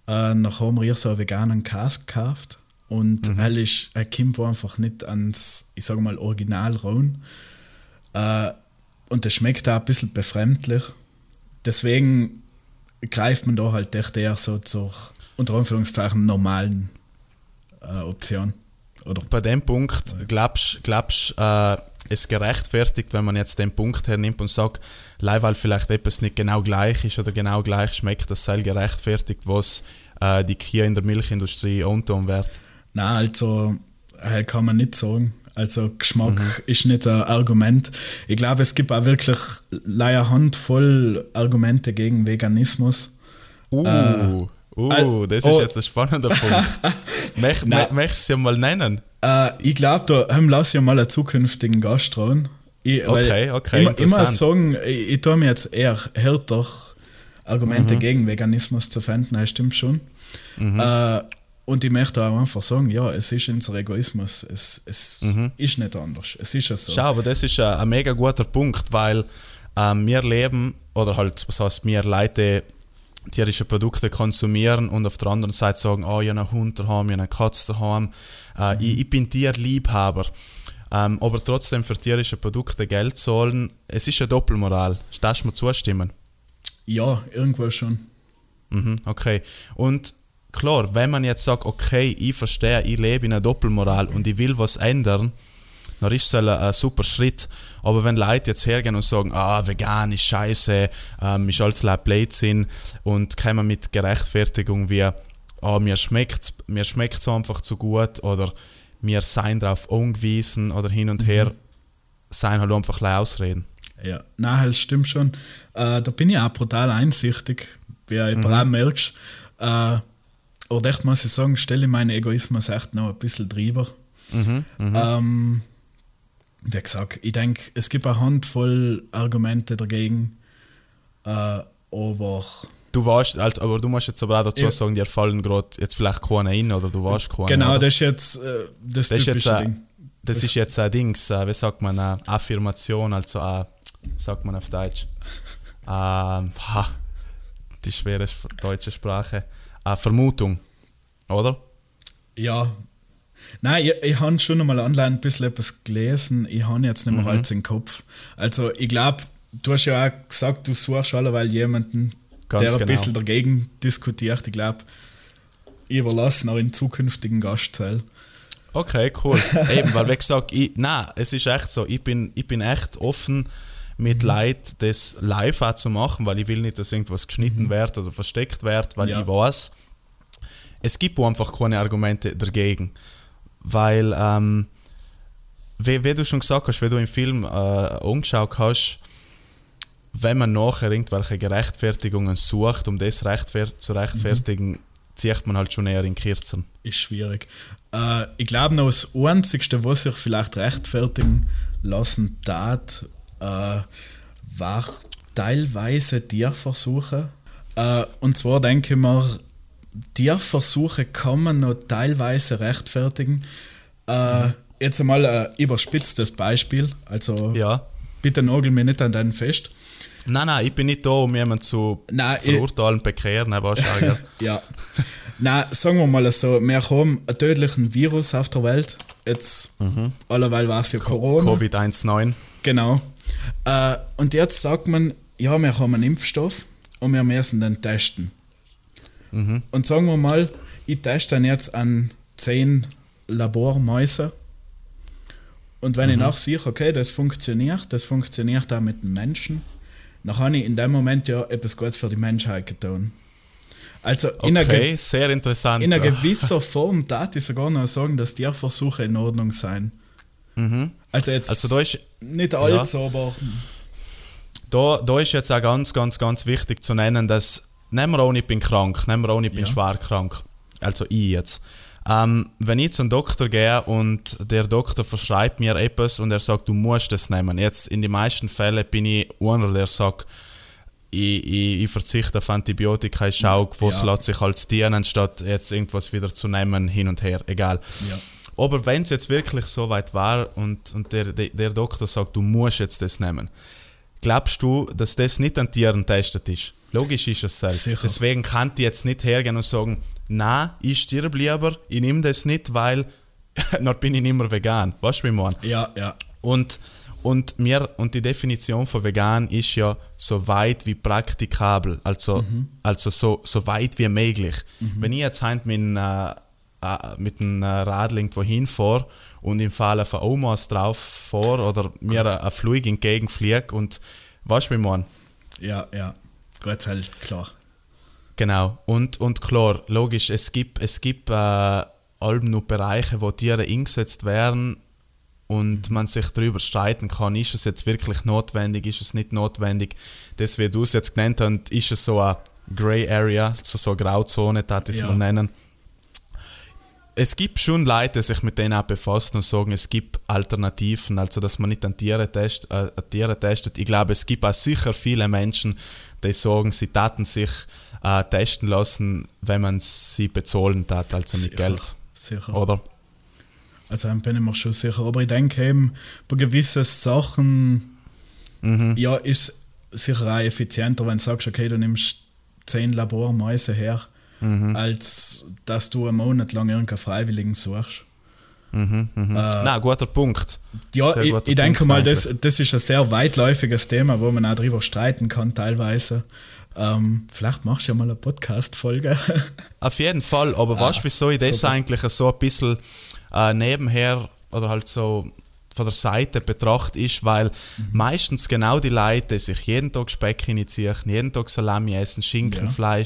Äh, dann haben wir ihr so einen veganen Käse gekauft und er, ist, er kommt einfach nicht ans, ich sage mal, Original ran. Äh, und das schmeckt auch ein bisschen befremdlich. Deswegen greift man da halt echt eher so zur unter Anführungszeichen normalen äh, Option. Oder Bei dem Punkt glaubst du, äh, es gerechtfertigt, wenn man jetzt den Punkt hernimmt und sagt, leider weil vielleicht etwas nicht genau gleich ist oder genau gleich schmeckt, das sei gerechtfertigt, was äh, die Kühe in der Milchindustrie antun wird. Na also halt kann man nicht sagen. Also Geschmack ist nicht ein Argument. Ich glaube, es gibt auch wirklich leider Handvoll Argumente gegen Veganismus. Uh, uh, Al- das oh. ist jetzt ein spannender Punkt. Möcht, Nein. mö- Möchtest du sie mal nennen? Äh, ich glaube, da haben lass ja mal einen zukünftigen Gast dran. Ich, Okay, okay, Immer, immer sagen, ich, ich tue mir jetzt eher härter Argumente Mhm. gegen Veganismus zu finden, das stimmt schon. Mhm. Äh, und ich möchte auch einfach sagen, ja, es ist unser Egoismus. Es, es ist nicht anders. Es ist ja so. Mhm. Schau, aber das ist ein, ein mega guter Punkt, weil ähm, wir leben, oder halt, was heißt, wir Leute tierische Produkte konsumieren und auf der anderen Seite sagen, oh, ich habe einen Hund daheim, ich habe eine Katze daheim, äh, ich, ich bin Tierliebhaber. Ähm, aber trotzdem für tierische Produkte Geld zahlen, es ist eine Doppelmoral. Darfst du mir zustimmen? Ja, irgendwo schon. Mhm, okay. Und klar, wenn man jetzt sagt, okay, ich verstehe, ich lebe in einer Doppelmoral und ich will was ändern, dann ist es ein, ein super Schritt. Aber wenn Leute jetzt hergehen und sagen, ah, vegan ist scheiße, ähm, ist alles ein Blödsinn und kommen mit Gerechtfertigung wie, ah, mir schmeckt mir schmeckt's einfach zu gut oder wir seien darauf angewiesen oder hin und her, seien halt einfach ein Ausreden. Ja, nein, das stimmt schon. Äh, da bin ich auch brutal einsichtig, wie du mhm. merkst. Äh, oder echt muss ich sagen, stelle meinen Egoismus echt noch ein bisschen drüber. Ähm, wie gesagt, ich denke, es gibt eine Handvoll Argumente dagegen, äh, aber Du warst, also, aber du musst jetzt aber auch dazu Ja. sagen, dir fallen gerade jetzt vielleicht keine ein oder du warst keine. genau, oder? das ist jetzt äh, das, Das ist jetzt, äh, Ding. Das Das- ist jetzt ein Dings, äh, wie sagt man, eine Affirmation, also eine, wie sagt man auf Deutsch? Ähm, ha, die schwere deutsche Sprache. Eine Vermutung, oder? Ja. Nein, ich, ich habe schon einmal online ein bisschen etwas gelesen. Ich habe jetzt nicht mehr alles im Kopf. Also, ich glaube, du hast ja auch gesagt, du suchst alleweil jemanden, Ganz der ein genau. bisschen dagegen diskutiert. Ich glaube, ich überlasse noch in zukünftigen Gastzell. Okay, cool. Eben, weil wie gesagt, ich, nein, es ist echt so, ich bin, ich bin echt offen mit Leid das live auch zu machen, weil ich will nicht, dass irgendwas geschnitten wird oder versteckt wird, weil Ja. ich weiß, es gibt einfach keine Argumente dagegen. Weil, ähm, wie, wie du schon gesagt hast, wie du im Film äh, angeschaut hast, wenn man nachher irgendwelche Gerechtfertigungen sucht, um das rechtfer zu rechtfertigen, zieht man halt schon eher in Kürzen. ist schwierig. Äh, ich glaube noch das Einzigste, was sich vielleicht rechtfertigen lassen tat, äh, war teilweise Tierversuche. Äh, und zwar denke ich mir, Tierversuche kann man noch teilweise rechtfertigen. Äh, Jetzt einmal ein überspitztes Beispiel, also Ja. bitte nagel mir nicht an deinen fest. Nein, nein, ich bin nicht da, um jemanden zu Nein, verurteilen, bekehren, aber. Ja. Na, sagen wir mal so, wir haben einen tödlichen Virus auf der Welt. Jetzt, allerweil war es ja Corona. Covid-19. Genau. Äh, und jetzt sagt man, ja, wir haben einen Impfstoff und wir müssen den testen. Und sagen wir mal, ich teste den jetzt an 10 Labormäuse. Und wenn ich nachsehe, okay, das funktioniert, das funktioniert auch mit dem Menschen, dann habe ich in dem Moment ja etwas Gutes für die Menschheit getan. Also in einer, Okay, ge sehr interessant. in einer ja. gewisser Form darf ich sogar noch sagen, dass Tierversuche in Ordnung sein. Also jetzt Also da ist- nicht Ja. allzu, aber da, da ist jetzt auch ganz, ganz, ganz wichtig zu nennen, dass, nehmen wir an, ich bin krank, nehmen wir an, ich bin Ja. schwer krank. Also ich jetzt. Ähm, wenn ich zum Doktor gehe und der Doktor verschreibt mir etwas und er sagt, du musst das nehmen. Jetzt in den meisten Fällen bin ich einer, der sagt, ich, ich, ich verzichte auf Antibiotika, ich schaue, was Ja. lässt sich als dienen, statt jetzt irgendwas wieder zu nehmen, hin und her, egal. Ja. Aber wenn es jetzt wirklich so weit war und, und der, der, der Doktor sagt, du musst jetzt das nehmen, glaubst du, dass das nicht an Tieren getestet ist? Logisch ist es selbst. Sicher. Deswegen kann die jetzt nicht hergehen und sagen, na, ich stirb lieber, ich nehme das nicht, weil dann bin ich nicht mehr vegan. Weißt du, wie ich meine? ja, ja, Und, und, mir, und die Definition von vegan ist ja so weit wie praktikabel, also, also so, so weit wie möglich. Wenn ich jetzt mit, äh, äh, mit einem Radl irgendwo hinfahre und im Fall auf eine Omas drauf fahre oder mir ein, Flug entgegenfliege und weißt du, wie meine? ja, ja. Gott sei Dank, klar. Genau. Und, und klar, logisch, es gibt, es gibt äh, allem nur Bereiche, wo Tiere eingesetzt werden und man sich darüber streiten kann, ist es jetzt wirklich notwendig, ist es nicht notwendig. Das, wie du es jetzt genannt hast, ist es so eine Grey Area, so, so eine Grauzone, das ich Ja. mal nennen. Es gibt schon Leute, die sich mit denen auch befassen und sagen, es gibt Alternativen, also dass man nicht an Tiere, test, äh, an Tiere testet. Ich glaube, es gibt auch sicher viele Menschen, die sagen, sie taten sich äh, testen lassen, wenn man sie bezahlen tat, also mit Sicher, Geld. Sicher. Oder? Also bin ich mir schon sicher. Aber ich denke eben, bei gewissen Sachen Mhm. ja, ist sicher auch effizienter, wenn du sagst, okay, du nimmst 10 Labormäuse her, Mhm. als dass du einen Monat lang irgendeinen Freiwilligen suchst. Mhm, mhm. Na, guter Punkt. Ja, ich, guter ich denke Punkt mal, das, das ist ein sehr weitläufiges Thema, wo man auch drüber streiten kann, teilweise. Ähm, vielleicht machst du ja mal eine Podcast-Folge. Auf jeden Fall, aber weißt du, wieso ich das Ah, super. eigentlich so ein bisschen äh, nebenher oder halt so von der Seite betrachte, ist, weil Mhm. meistens genau die Leute, die sich jeden Tag Speck hinziehen, jeden Tag Salami essen, Schinken, Ja.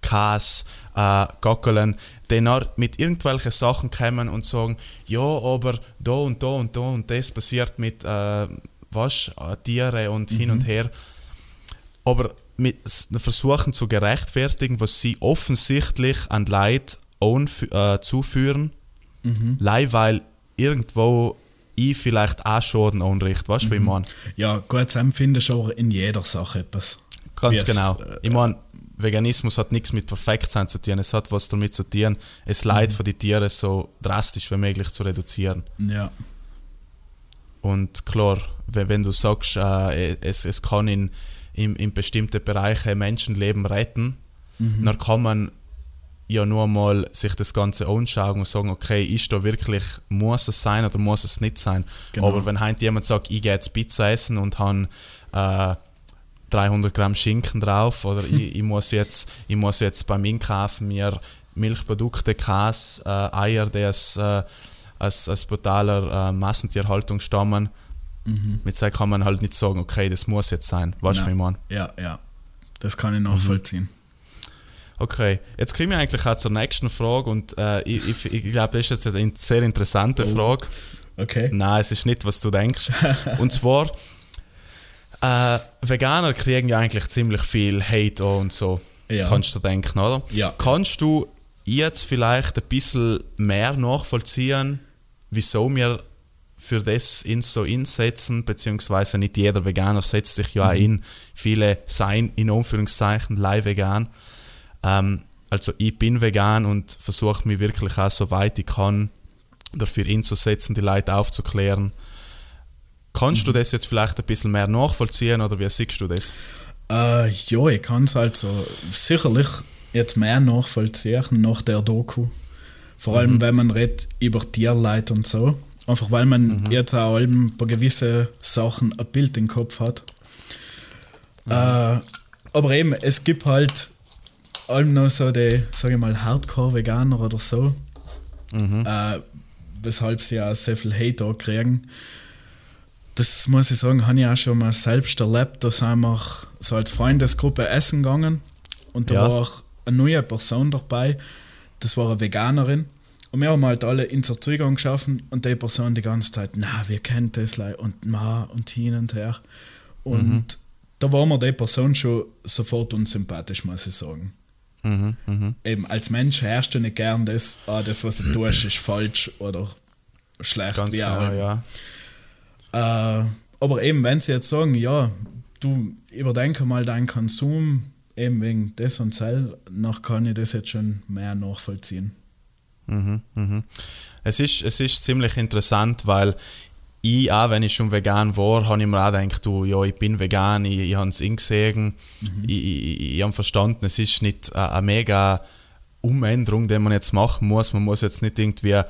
Käse, äh, Gockeln, die dann mit irgendwelchen Sachen kommen und sagen, ja, aber da und da und da und das passiert mit äh, was, äh, Tieren und hin Mhm. und her aber mit versuchen zu gerechtfertigen, was sie offensichtlich an Leid anfü- äh, zuführen, Mhm. leih weil irgendwo ich vielleicht auch Schaden anrichte. Weißt du, wie ich meine? ja, gut, empfinde schon in jeder Sache etwas. Ganz Wie es, genau. äh, ich meine, Veganismus hat nichts mit Perfektsein zu tun, es hat was damit zu tun, es Leid Mhm. für die Tiere so drastisch wie möglich zu reduzieren. Ja, Und klar, we- wenn du sagst, äh, es, es kann in, in, in bestimmte Bereiche Menschenleben retten, Mhm. dann kann man ja nur mal sich das Ganze anschauen und sagen, okay, ist da wirklich, muss es sein oder muss es nicht sein? Genau. Aber wenn heute jemand sagt, ich gehe jetzt Pizza essen und habe äh, 300 Gramm Schinken drauf oder ich, ich, muss jetzt, ich muss jetzt beim Einkaufen mir Milchprodukte, Käse, äh, Eier, das äh, aus, aus brutaler äh, Massentierhaltung stammen. Mit der kann man halt nicht sagen, okay, das muss jetzt sein. Weißt du, wie ich meine? Ja, ja. Das kann ich nachvollziehen. Okay, jetzt kommen wir eigentlich auch zur nächsten Frage und äh, ich, ich, ich glaube, das ist jetzt eine sehr interessante Oh. Frage. Okay. Nein, es ist nicht, was du denkst. und zwar, äh, Veganer kriegen ja eigentlich ziemlich viel Hate und so. Ja. Kannst du denken, oder? Ja. Kannst du jetzt vielleicht ein bisschen mehr nachvollziehen, wieso wir für das uns so einsetzen, beziehungsweise nicht jeder Veganer setzt sich ja auch in. Viele seien in Anführungszeichen live vegan. Ähm, also ich bin vegan und versuche mich wirklich auch so weit ich kann dafür einzusetzen, die Leute aufzuklären. Kannst du das jetzt vielleicht ein bisschen mehr nachvollziehen oder wie siehst du das? Äh, ja, ich kann es also sicherlich jetzt mehr nachvollziehen nach der Doku. Vor allem, wenn man redet über Tierleid und so. Einfach weil man jetzt auch allem bei gewissen Sachen ein Bild im Kopf hat. Äh, aber eben, es gibt halt allem noch so die, sag ich mal, Hardcore-Veganer oder so. Äh, weshalb sie auch sehr viel Hate auch kriegen. Das muss ich sagen, habe ich auch schon mal selbst erlebt. Da sind wir so als Freundesgruppe essen gegangen und da Ja. war auch eine neue Person dabei. Das war eine Veganerin. Und wir haben halt alle in zur Zeugung geschaffen und die Person die ganze Zeit, na, wir kennen das Leute und ma und hin und her. Und da war mir die Person schon sofort unsympathisch, muss ich sagen. Mhm, mhm. Eben, als Mensch herrscht du nicht gern das, ah, das, was du tust, ist falsch oder schlecht. Ganz genau, ja. Äh, aber eben, wenn sie jetzt sagen, ja, du überdenke mal deinen Konsum, eben wegen das und Zell, noch kann ich das jetzt schon mehr nachvollziehen. Mhm, mhm. Es, ist, es ist ziemlich interessant, weil ich, auch wenn ich schon vegan war, habe ich mir auch gedacht, du, ja, ich bin vegan, ich, ich habe es eingesehen, ich, ich, ich habe verstanden, es ist nicht eine, eine mega Umänderung, die man jetzt machen muss. Man muss jetzt nicht irgendwie äh,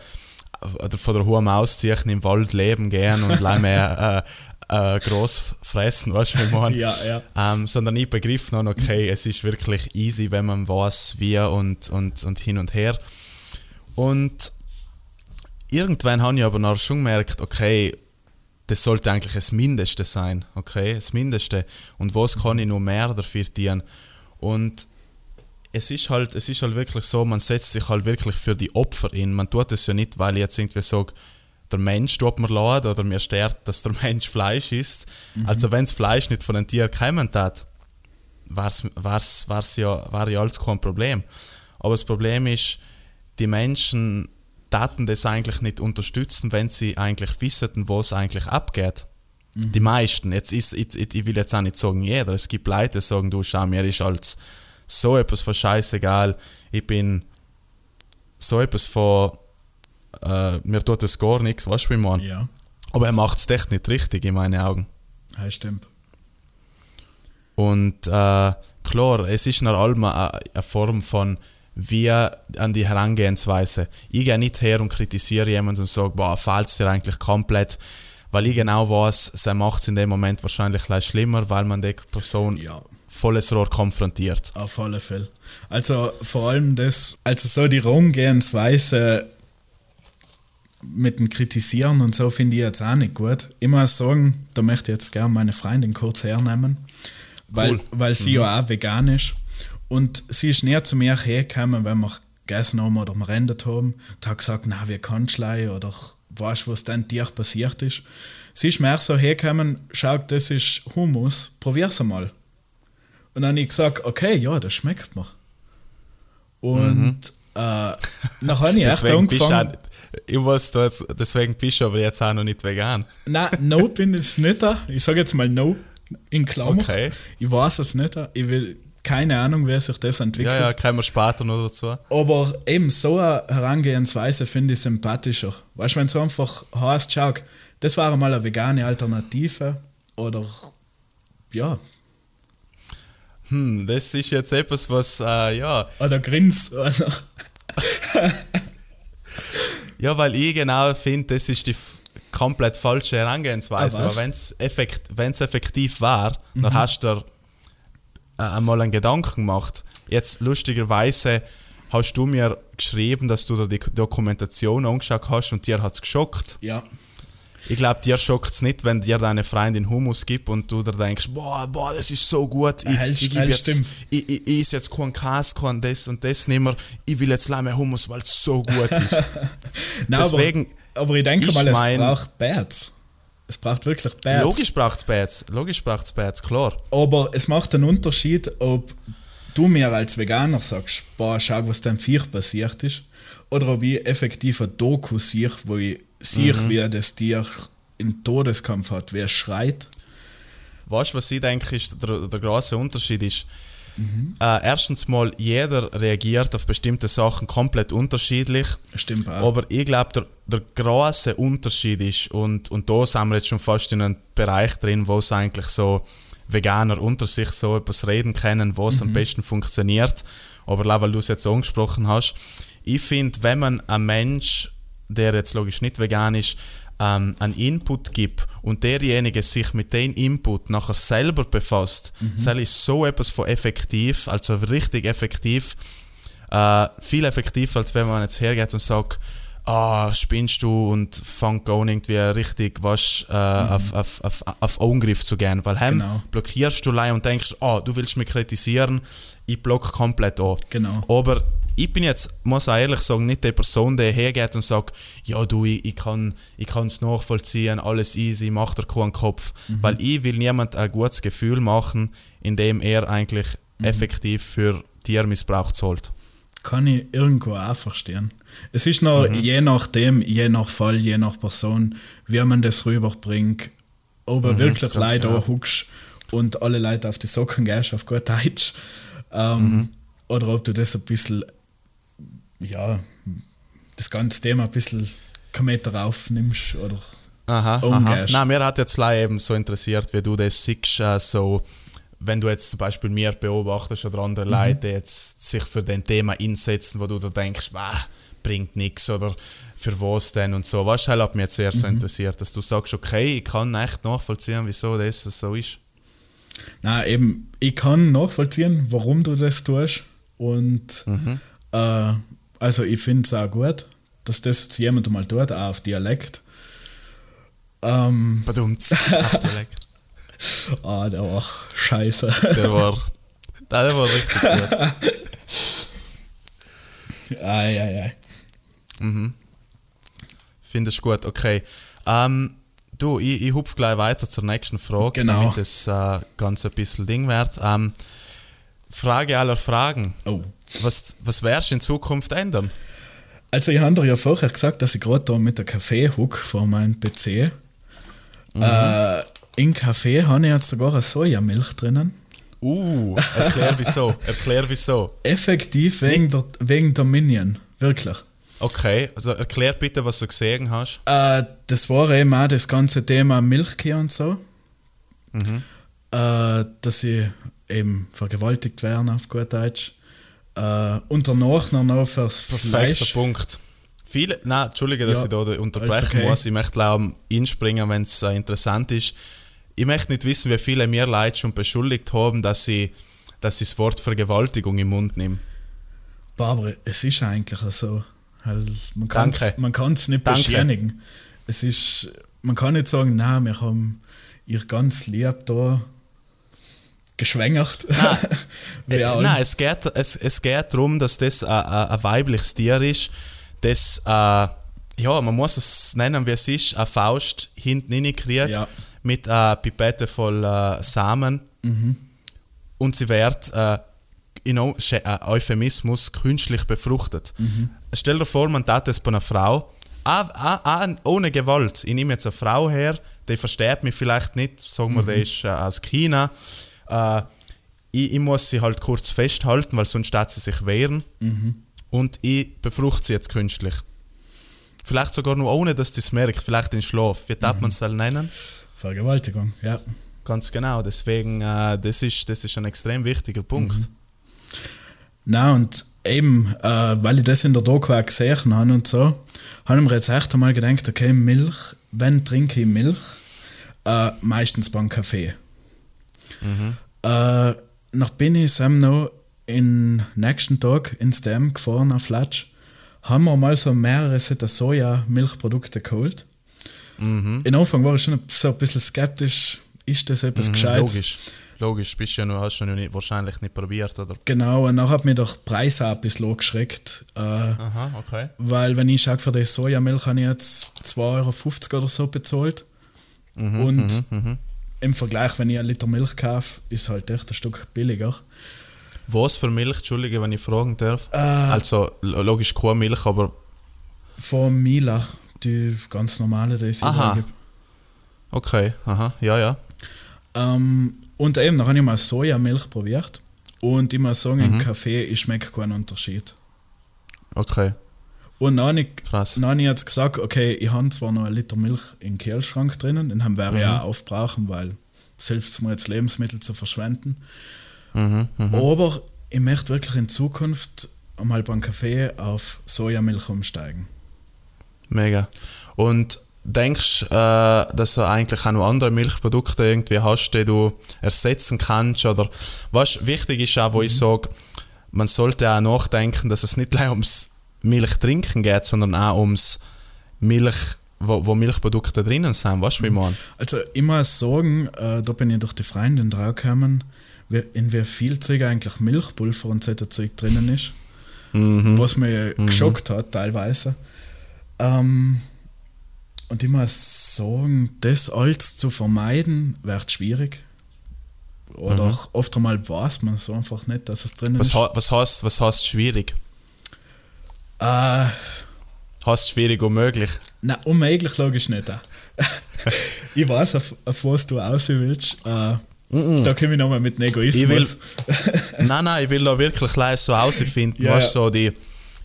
von der hohen Maus ziehen, im Wald leben gehen und gleich mehr äh, äh, groß fressen, weißt du, ich meine? Ja, ja. Ähm, sondern ich begriff noch, okay, es ist wirklich easy, wenn man weiß, wie und, und, und hin und her. Und irgendwann habe ich aber noch schon gemerkt, okay, das sollte eigentlich das Mindeste sein, okay, das Mindeste. Und was kann ich noch mehr dafür tun? Und es ist halt, es ist halt wirklich so, man setzt sich halt wirklich für die Opfer in. Man tut es ja nicht, weil ich jetzt irgendwie sage, der Mensch tut mir leid oder mir stört, dass der Mensch Fleisch isst. Also wenn das Fleisch nicht von einem Tier kommen hat, war's, war's, war's ja, war ja alles kein Problem. Aber das Problem ist, die Menschen taten das eigentlich nicht unterstützen, wenn sie eigentlich wisseten, was eigentlich abgeht. Die meisten, jetzt ist, ich, ich will jetzt auch nicht sagen jeder, es gibt Leute, die sagen, du schau, mir ist als so etwas von scheißegal, ich bin so etwas von, äh, mir tut das gar nichts, weißt du, wie man. Ja, Aber er macht es echt nicht richtig in meinen Augen. das stimmt. Und äh, klar, es ist nach allem eine, eine Form von wie an die Herangehensweise. Ich gehe nicht her und kritisiere jemanden und sage, boah, es dir eigentlich komplett, weil ich genau weiß, sie macht es in dem Moment wahrscheinlich gleich schlimmer, weil man die Person Ja, volles Rohr konfrontiert. auf alle Fälle. Also vor allem das, also so die Rumgehensweise mit dem Kritisieren und so finde ich jetzt auch nicht gut. Ich muss sagen, da möchte ich jetzt gerne meine Freundin kurz hernehmen, weil, Cool. weil sie ja auch vegan ist. Und sie ist näher zu mir hergekommen, wenn wir gegessen haben oder wir rendet haben. Und hat gesagt, na, wir kannst oder weißt du, was dein Tier passiert ist. Sie ist mir so hergekommen, schaut, das ist Hummus, probier's einmal. Und dann habe ich gesagt, okay, ja, das schmeckt mir. Und äh, dann habe ich echt du angefangen. ich weiß, da jetzt, deswegen bist du aber jetzt auch noch nicht vegan. Nein, no bin ich nicht da. Ich sage jetzt mal no in Klammern. Okay. Ich weiß es nicht. Ich will keine Ahnung, wie sich das entwickelt. Ja, ja, kommen wir später noch dazu. Aber eben so eine Herangehensweise finde ich sympathischer. Weißt du, wenn es einfach heißt, schau, das war mal eine vegane Alternative oder ja, Hm, das ist jetzt etwas, was, äh, ja, oder grins. Oder Ja, weil ich genau finde, das ist die komplett falsche Herangehensweise. Ah? Aber wenn es effekt, wenn's effektiv war, dann hast du einmal einen Gedanken gemacht. Jetzt lustigerweise hast du mir geschrieben, dass du da die Dokumentation angeschaut hast und dir hat es geschockt. Ja. Ich glaube, dir schockt es nicht, wenn dir deine Freundin Hummus gibt und du dir denkst, boah, boah, das ist so gut. Ich, Hell- ich, hell jetzt, ich, ich, ich jetzt keinen Käse, kein das und das nicht mehr. Ich will jetzt leider mehr Hummus, weil es so gut ist. Nein, Deswegen, aber, aber ich denke ich mal, es mein- braucht Bads. Es braucht wirklich Bads. Logisch braucht es Bats, logisch braucht es Bats, klar. Aber es macht einen Unterschied, ob du mir als Veganer sagst, boah, schau, was deinem Viech passiert ist, oder ob ich effektiv ein Doku sehe, wo ich sehe, Mhm. wie das Tier in Todeskampf hat, wie es schreit. Weißt du, was ich denke, ist der, der große Unterschied ist, äh, erstens mal, jeder reagiert auf bestimmte Sachen komplett unterschiedlich. Stimmt auch. Aber ich glaube, der, der große Unterschied ist, und, und da sind wir jetzt schon fast in einem Bereich drin, wo es eigentlich so Veganer unter sich so etwas reden können, was am besten funktioniert. Aber auch, weil du es jetzt angesprochen hast, ich finde, wenn man einem Mensch, der jetzt logisch nicht vegan ist, ähm, einen Input gibt und derjenige sich mit dem Input nachher selber befasst, das ist so etwas von effektiv, also richtig effektiv, äh, viel effektiver, als wenn man jetzt hergeht und sagt, ah, spinnst du und fängt an irgendwie richtig was, äh, auf, auf, auf, auf Angriff zu gehen. Weil heim Genau. blockierst du allein und denkst, ah, du willst mich kritisieren, ich block komplett an. Genau. Aber ich bin jetzt, muss auch ehrlich sagen, nicht die Person, die hergeht und sagt, ja du, ich, ich kann es nachvollziehen, alles easy, mach dir keinen Kopf. Weil ich will niemand ein gutes Gefühl machen, indem er eigentlich effektiv für Tiermissbrauch zahlt. Kann ich irgendwo auch verstehen. Es ist noch je nachdem, je nach Fall, je nach Person, wie man das rüberbringt, ob er wirklich ganz Leute genau. anhuckst und alle Leute auf die Socken gehst, auf gut Deutsch. Ähm, Oder ob du das ein bisschen, ja, das ganze Thema ein bisschen Komet drauf nimmst. Oder Aha, aha. umgehst. Nein, mir hat jetzt leider eben so interessiert, wie du das siehst, äh, so, wenn du jetzt zum Beispiel mir beobachtest oder andere Leute, die jetzt sich für den Thema einsetzen, wo du da denkst, bah, bringt nichts oder für was denn und so. Was hat mich jetzt zuerst so interessiert, dass du sagst, okay, ich kann echt nachvollziehen, wieso das so ist. Na eben, ich kann nachvollziehen, warum du das tust. Und äh, also ich finde es auch gut, dass das jemand mal tut, auch auf Dialekt. Ähm, Badumts, auf Dialekt. ah, der war scheiße. Der war, der war richtig gut. ei, ei, ei. Findest du gut, okay. Ähm, du, ich, ich hupf gleich weiter zur nächsten Frage, Genau. damit das äh, Ganze ein bisschen Ding wird. Ähm, Frage aller Fragen. Oh. Was, was wirst du in Zukunft ändern? Also ich habe dir ja vorher gesagt, dass ich gerade da mit der Kaffee huck vor meinem PC. Äh, Im Kaffee habe ich jetzt sogar eine Sojamilch drinnen. Uh, erklär wieso. erklär wieso. Effektiv wegen der, wegen der Minion. Wirklich. Okay, also erklär bitte, was du gesehen hast. Äh, das war eben auch das ganze Thema Milchkühe und so. Äh, dass sie eben vergewaltigt werden auf gut Deutsch. Äh, und danach noch, fürs Perfekter Fleisch. Punkt. Viele, nein, entschuldige, dass Ja, ich da unterbrechen okay. muss. Ich möchte auch einspringen, wenn es äh, interessant ist. Ich möchte nicht wissen, wie viele mir Leute schon beschuldigt haben, dass sie, dass sie das Wort Vergewaltigung im Mund nehmen. Barbara, es ist eigentlich so. Man kann es man kann's nicht Danke. beschönigen. Es ist, man kann nicht sagen, nein, wir haben ihr ganz lieb da geschwängert. Wie Äh, nein, es geht, es, es geht darum, dass das ein, ein, weibliches Tier ist, das, äh, ja, man muss es nennen, wie es ist, eine Faust hinten reinkriegt Ja. mit einer Pipette voll äh, Samen und sie wird äh, in äh, Euphemismus künstlich befruchtet. Stell dir vor, man tat das bei einer Frau, auch, auch, auch ohne Gewalt. Ich nehme jetzt eine Frau her, die versteht mich vielleicht nicht, sagen wir, die ist äh, aus China. Äh, ich, ich muss sie halt kurz festhalten, weil sonst steht sie sich wehren. Und ich befruchte sie jetzt künstlich. Vielleicht sogar nur ohne, dass sie es merkt, vielleicht in Schlaf. Wie darf man es dann nennen? Vergewaltigung, ja. Ganz genau, deswegen, äh, das, ist, das ist ein extrem wichtiger Punkt. Na und eben, äh, weil ich das in der Doku auch gesehen habe und so, habe ich mir jetzt echt einmal gedacht, okay, Milch, wenn trinke ich Milch, äh, meistens beim Kaffee. Äh, nach bin ich eben noch im nächsten Tag ins DM gefahren auf Flatsch, haben wir mal so mehrere Sätze Soja-Milchprodukte geholt. Mhm. In Anfang war ich schon so ein bisschen skeptisch, ist das etwas Mhm, gescheit? logisch. Logisch, bist ja noch, hast du ja nicht, wahrscheinlich nicht probiert, oder? Genau, und dann hat mich der Preis auch ein bisschen angeschreckt. Äh, Aha, okay. weil wenn ich schaue, für die Sojamilch habe ich jetzt 2,50 Euro oder so bezahlt. Mhm, und im Vergleich, wenn ich einen Liter Milch kaufe, ist es halt echt ein Stück billiger. Was für Milch, Entschuldige, wenn ich fragen darf? Äh. also, lo- logisch Kuhmilch, aber. Von Mila, die ganz normale, die es Aha. gibt. Okay, aha, ja, ja. Ähm, und eben, dann habe ich mal Sojamilch probiert. Und ich muss sagen, Mhm. im Kaffee ich schmeckt keinen Unterschied. Okay, Und krass. habe ich jetzt gesagt, okay, ich habe zwar noch einen Liter Milch im Kühlschrank drinnen, den haben wir Mhm. ja auch aufbrauchen, weil es hilft mir jetzt Lebensmittel zu verschwenden. Mhm, mhm. Aber ich möchte wirklich in Zukunft einmal beim Kaffee auf Sojamilch umsteigen. Mega. Und denkst du, äh, dass du eigentlich auch noch andere Milchprodukte irgendwie hast, die du ersetzen kannst? Oder was wichtig ist auch, wo ich sage, man sollte auch nachdenken, dass es nicht allein ums Milch trinken geht, sondern auch ums Milch, wo, wo Milchprodukte drinnen sind. Weißt du, wie man? Also muss sagen, äh, da bin ich durch die Freundin draufgekommen, in wie viel Zeug eigentlich Milchpulver und so Zeug drinnen ist. Was mich geschockt hat teilweise. Ähm, und ich muss sagen, das alles zu vermeiden, wird schwierig. Oder oft einmal weiß man so einfach nicht, dass es drinnen Was, ist. was, heißt, was heißt schwierig? Äh, Heißt schwierig unmöglich? Nein, unmöglich logisch nicht. ich weiß, auf, auf was du raus willst. Äh, Da komme ich nochmal mit dem Ich will, Egoismus. nein, nein, ich will da wirklich leise so herausfinden. Ja, weißt, ja. so die,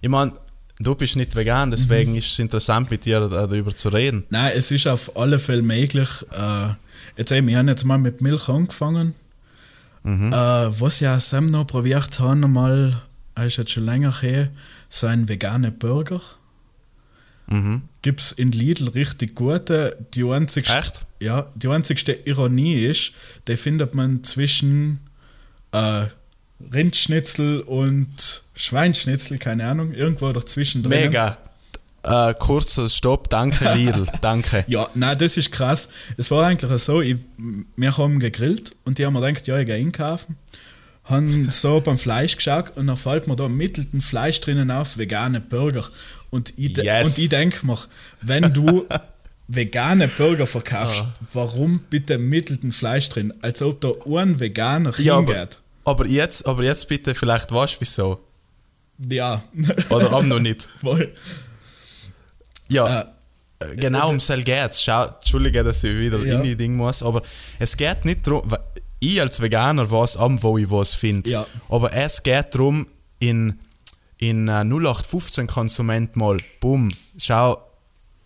ich meine, du bist nicht vegan, deswegen ist es interessant, mit dir darüber zu reden. Nein, es ist auf alle Fälle möglich. Äh, jetzt eben, wir haben jetzt mal mit Milch angefangen. Mhm. Äh, was ja Sam noch probiert haben, einmal, er ist jetzt schon länger her, so ein veganer Burger. Mhm. Gibt es in Lidl richtig gute. Die einzigste, Echt? Ja, die einzigste Ironie ist, die findet man zwischen äh, Rindschnitzel und Schweinschnitzel, keine Ahnung, irgendwo dazwischen drin. Mega. Äh, kurzer Stopp, danke Lidl, danke. Ja, nein, das ist krass. Es war eigentlich so, ich, wir haben gegrillt und die haben mir gedacht, ja, ich gehe einkaufen. Haben so beim Fleisch geschaut und dann fällt mir da mittelten Fleisch drinnen auf, vegane Burger. Und ich, Yes. und ich denke mir, wenn du vegane Burger verkaufst, warum bitte mittelten Fleisch drin? Als ob da ein Veganer Ja, aber, hingeht. aber, jetzt, aber jetzt bitte vielleicht weißt du wieso. Ja, Oder haben noch nicht. voll. Ja, Äh, äh, genau um es geht's. Schau, Entschuldige, dass ich wieder Ja. in die Ding muss, aber es geht nicht darum, ich als Veganer weiß am, wo ich was finde. Ja. Aber es geht darum, in, in äh, 0815 Konsument mal, bumm, schau,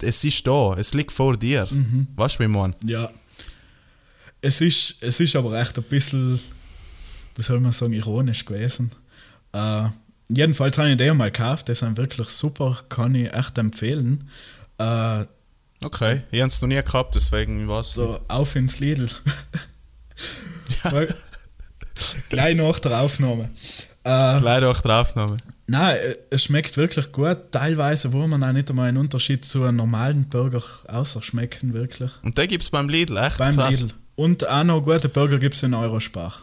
es ist da, es liegt vor dir. Mhm. Weißt du, wie ich meine? Ja. Es ist, es ist aber echt ein bisschen, wie soll man sagen, ironisch gewesen. Äh, jedenfalls habe ich die mal gekauft, die sind wirklich super, kann ich echt empfehlen. Äh, Okay, ich habe es noch nie gehabt, deswegen ich so, auf ins Lidl. Weil- Gleich nach der Aufnahme. Äh, Leider auch der Aufnahme. Nein, äh, es schmeckt wirklich gut. Teilweise, wo man auch nicht einmal einen Unterschied zu einem normalen Burger außer schmecken, wirklich. Und den gibt es beim Lidl, echt Beim krass. Lidl. Und auch noch gute Burger gibt es in Eurospar.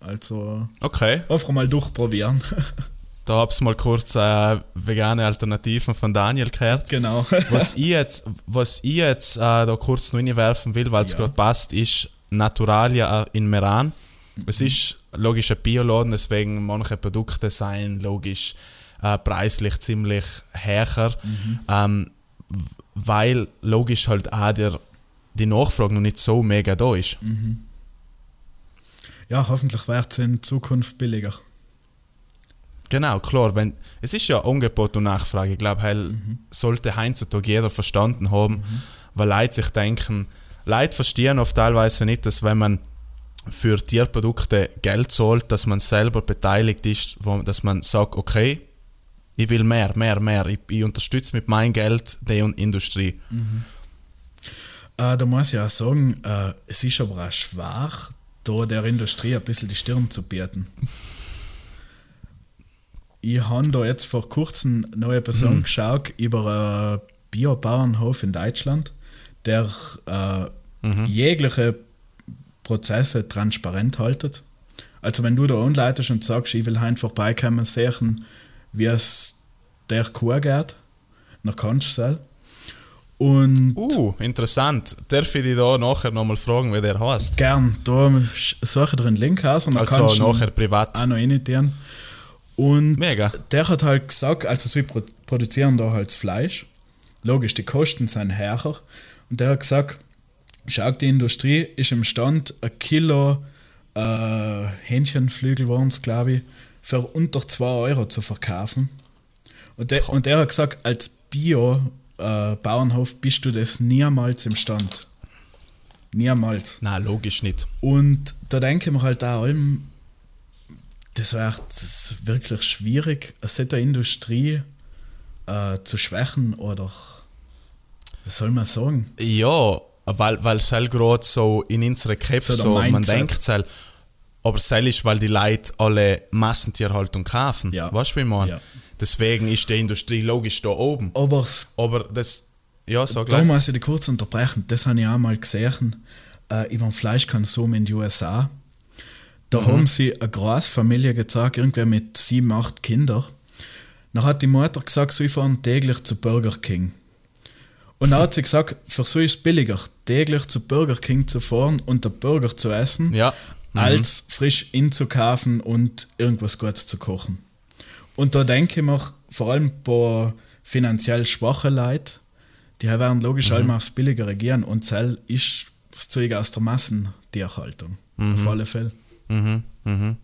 Also Okay, einfach mal durchprobieren. da hab's mal kurz äh, vegane Alternativen von Daniel gehört. genau. was ich jetzt, was ich jetzt äh, da kurz noch reinwerfen will, weil es Ja. gerade passt, ist Naturalia in Meran. Es ist logisch ein Bioladen, deswegen manche Produkte seien logisch äh, preislich ziemlich höher, ähm, w- weil logisch halt auch der, die Nachfrage noch nicht so mega da ist. ja, hoffentlich wird es in Zukunft billiger. Genau, klar. Wenn, es ist ja Angebot und Nachfrage. Ich glaube, heil sollte heutzutage jeder verstanden haben, weil Leute sich denken, Leute verstehen oft teilweise nicht, dass wenn man für Tierprodukte Geld zahlt, dass man selber beteiligt ist, wo, dass man sagt, okay, ich will mehr, mehr, mehr. Ich, ich unterstütze mit meinem Geld die Industrie. Äh, da muss ich auch sagen, äh, es ist aber auch schwach, da der Industrie ein bisschen die Stirn zu bieten. ich habe da jetzt vor kurzem noch etwas mhm. angeschaut über einen Biobauernhof in Deutschland, der äh, mhm. jegliche Prozesse transparent haltet. Also wenn du da anleitest und sagst, ich will heim vorbeikommen, sehen, wie es der Kuh geht, dann kannst du es und uh, interessant. Darf ich dich da nachher nochmal fragen, wie der heißt? Gern. Da suche ich dir einen Link aus und dann also kannst nachher privat. auch noch reinitieren. Und Mega. der hat halt gesagt, also sie produzieren da halt Fleisch. Logisch, die Kosten sind höher. Und der hat gesagt, schau, die Industrie ist imstand, ein Kilo äh, Hähnchenflügel waren es, glaube ich, für unter 2 Euro zu verkaufen. Und der, und der hat gesagt, als Bio äh, bist du das niemals im Stand. Niemals. Na, logisch nicht. Und da denke ich mir halt auch allem, das wäre wirklich schwierig, eine Industrie äh, zu schwächen oder was soll man sagen? Ja, weil, weil es halt gerade so in unserer Köpfe so, so man denkt halt, aber es ist, weil die Leute alle Massentierhaltung kaufen. Ja. Weißt du, wie man? Ja. Deswegen ist die Industrie logisch da oben. Aber, Aber das. Ja, sag Da muss ich dich kurz unterbrechen. Das habe ich auch mal gesehen äh, über den Fleischkonsum in den USA. Da mhm. haben sie eine Großfamilie gezeigt, irgendwer mit sieben, acht Kindern. Dann hat die Mutter gesagt, sie fahren täglich zu Burger King. Und dann hat sie gesagt, für so ist es billiger, täglich zu Burger King zu fahren und der Burger zu essen, ja. mhm. als frisch inzukaufen und irgendwas Gutes zu kochen. Und da denke ich mir, vor allem bei finanziell schwachen Leuten, die werden logisch mhm. aufs Billigere gehen und Zell ist das Zeug aus der Massentierhaltung. Mhm. Auf alle Fälle. Mhm. Mhm.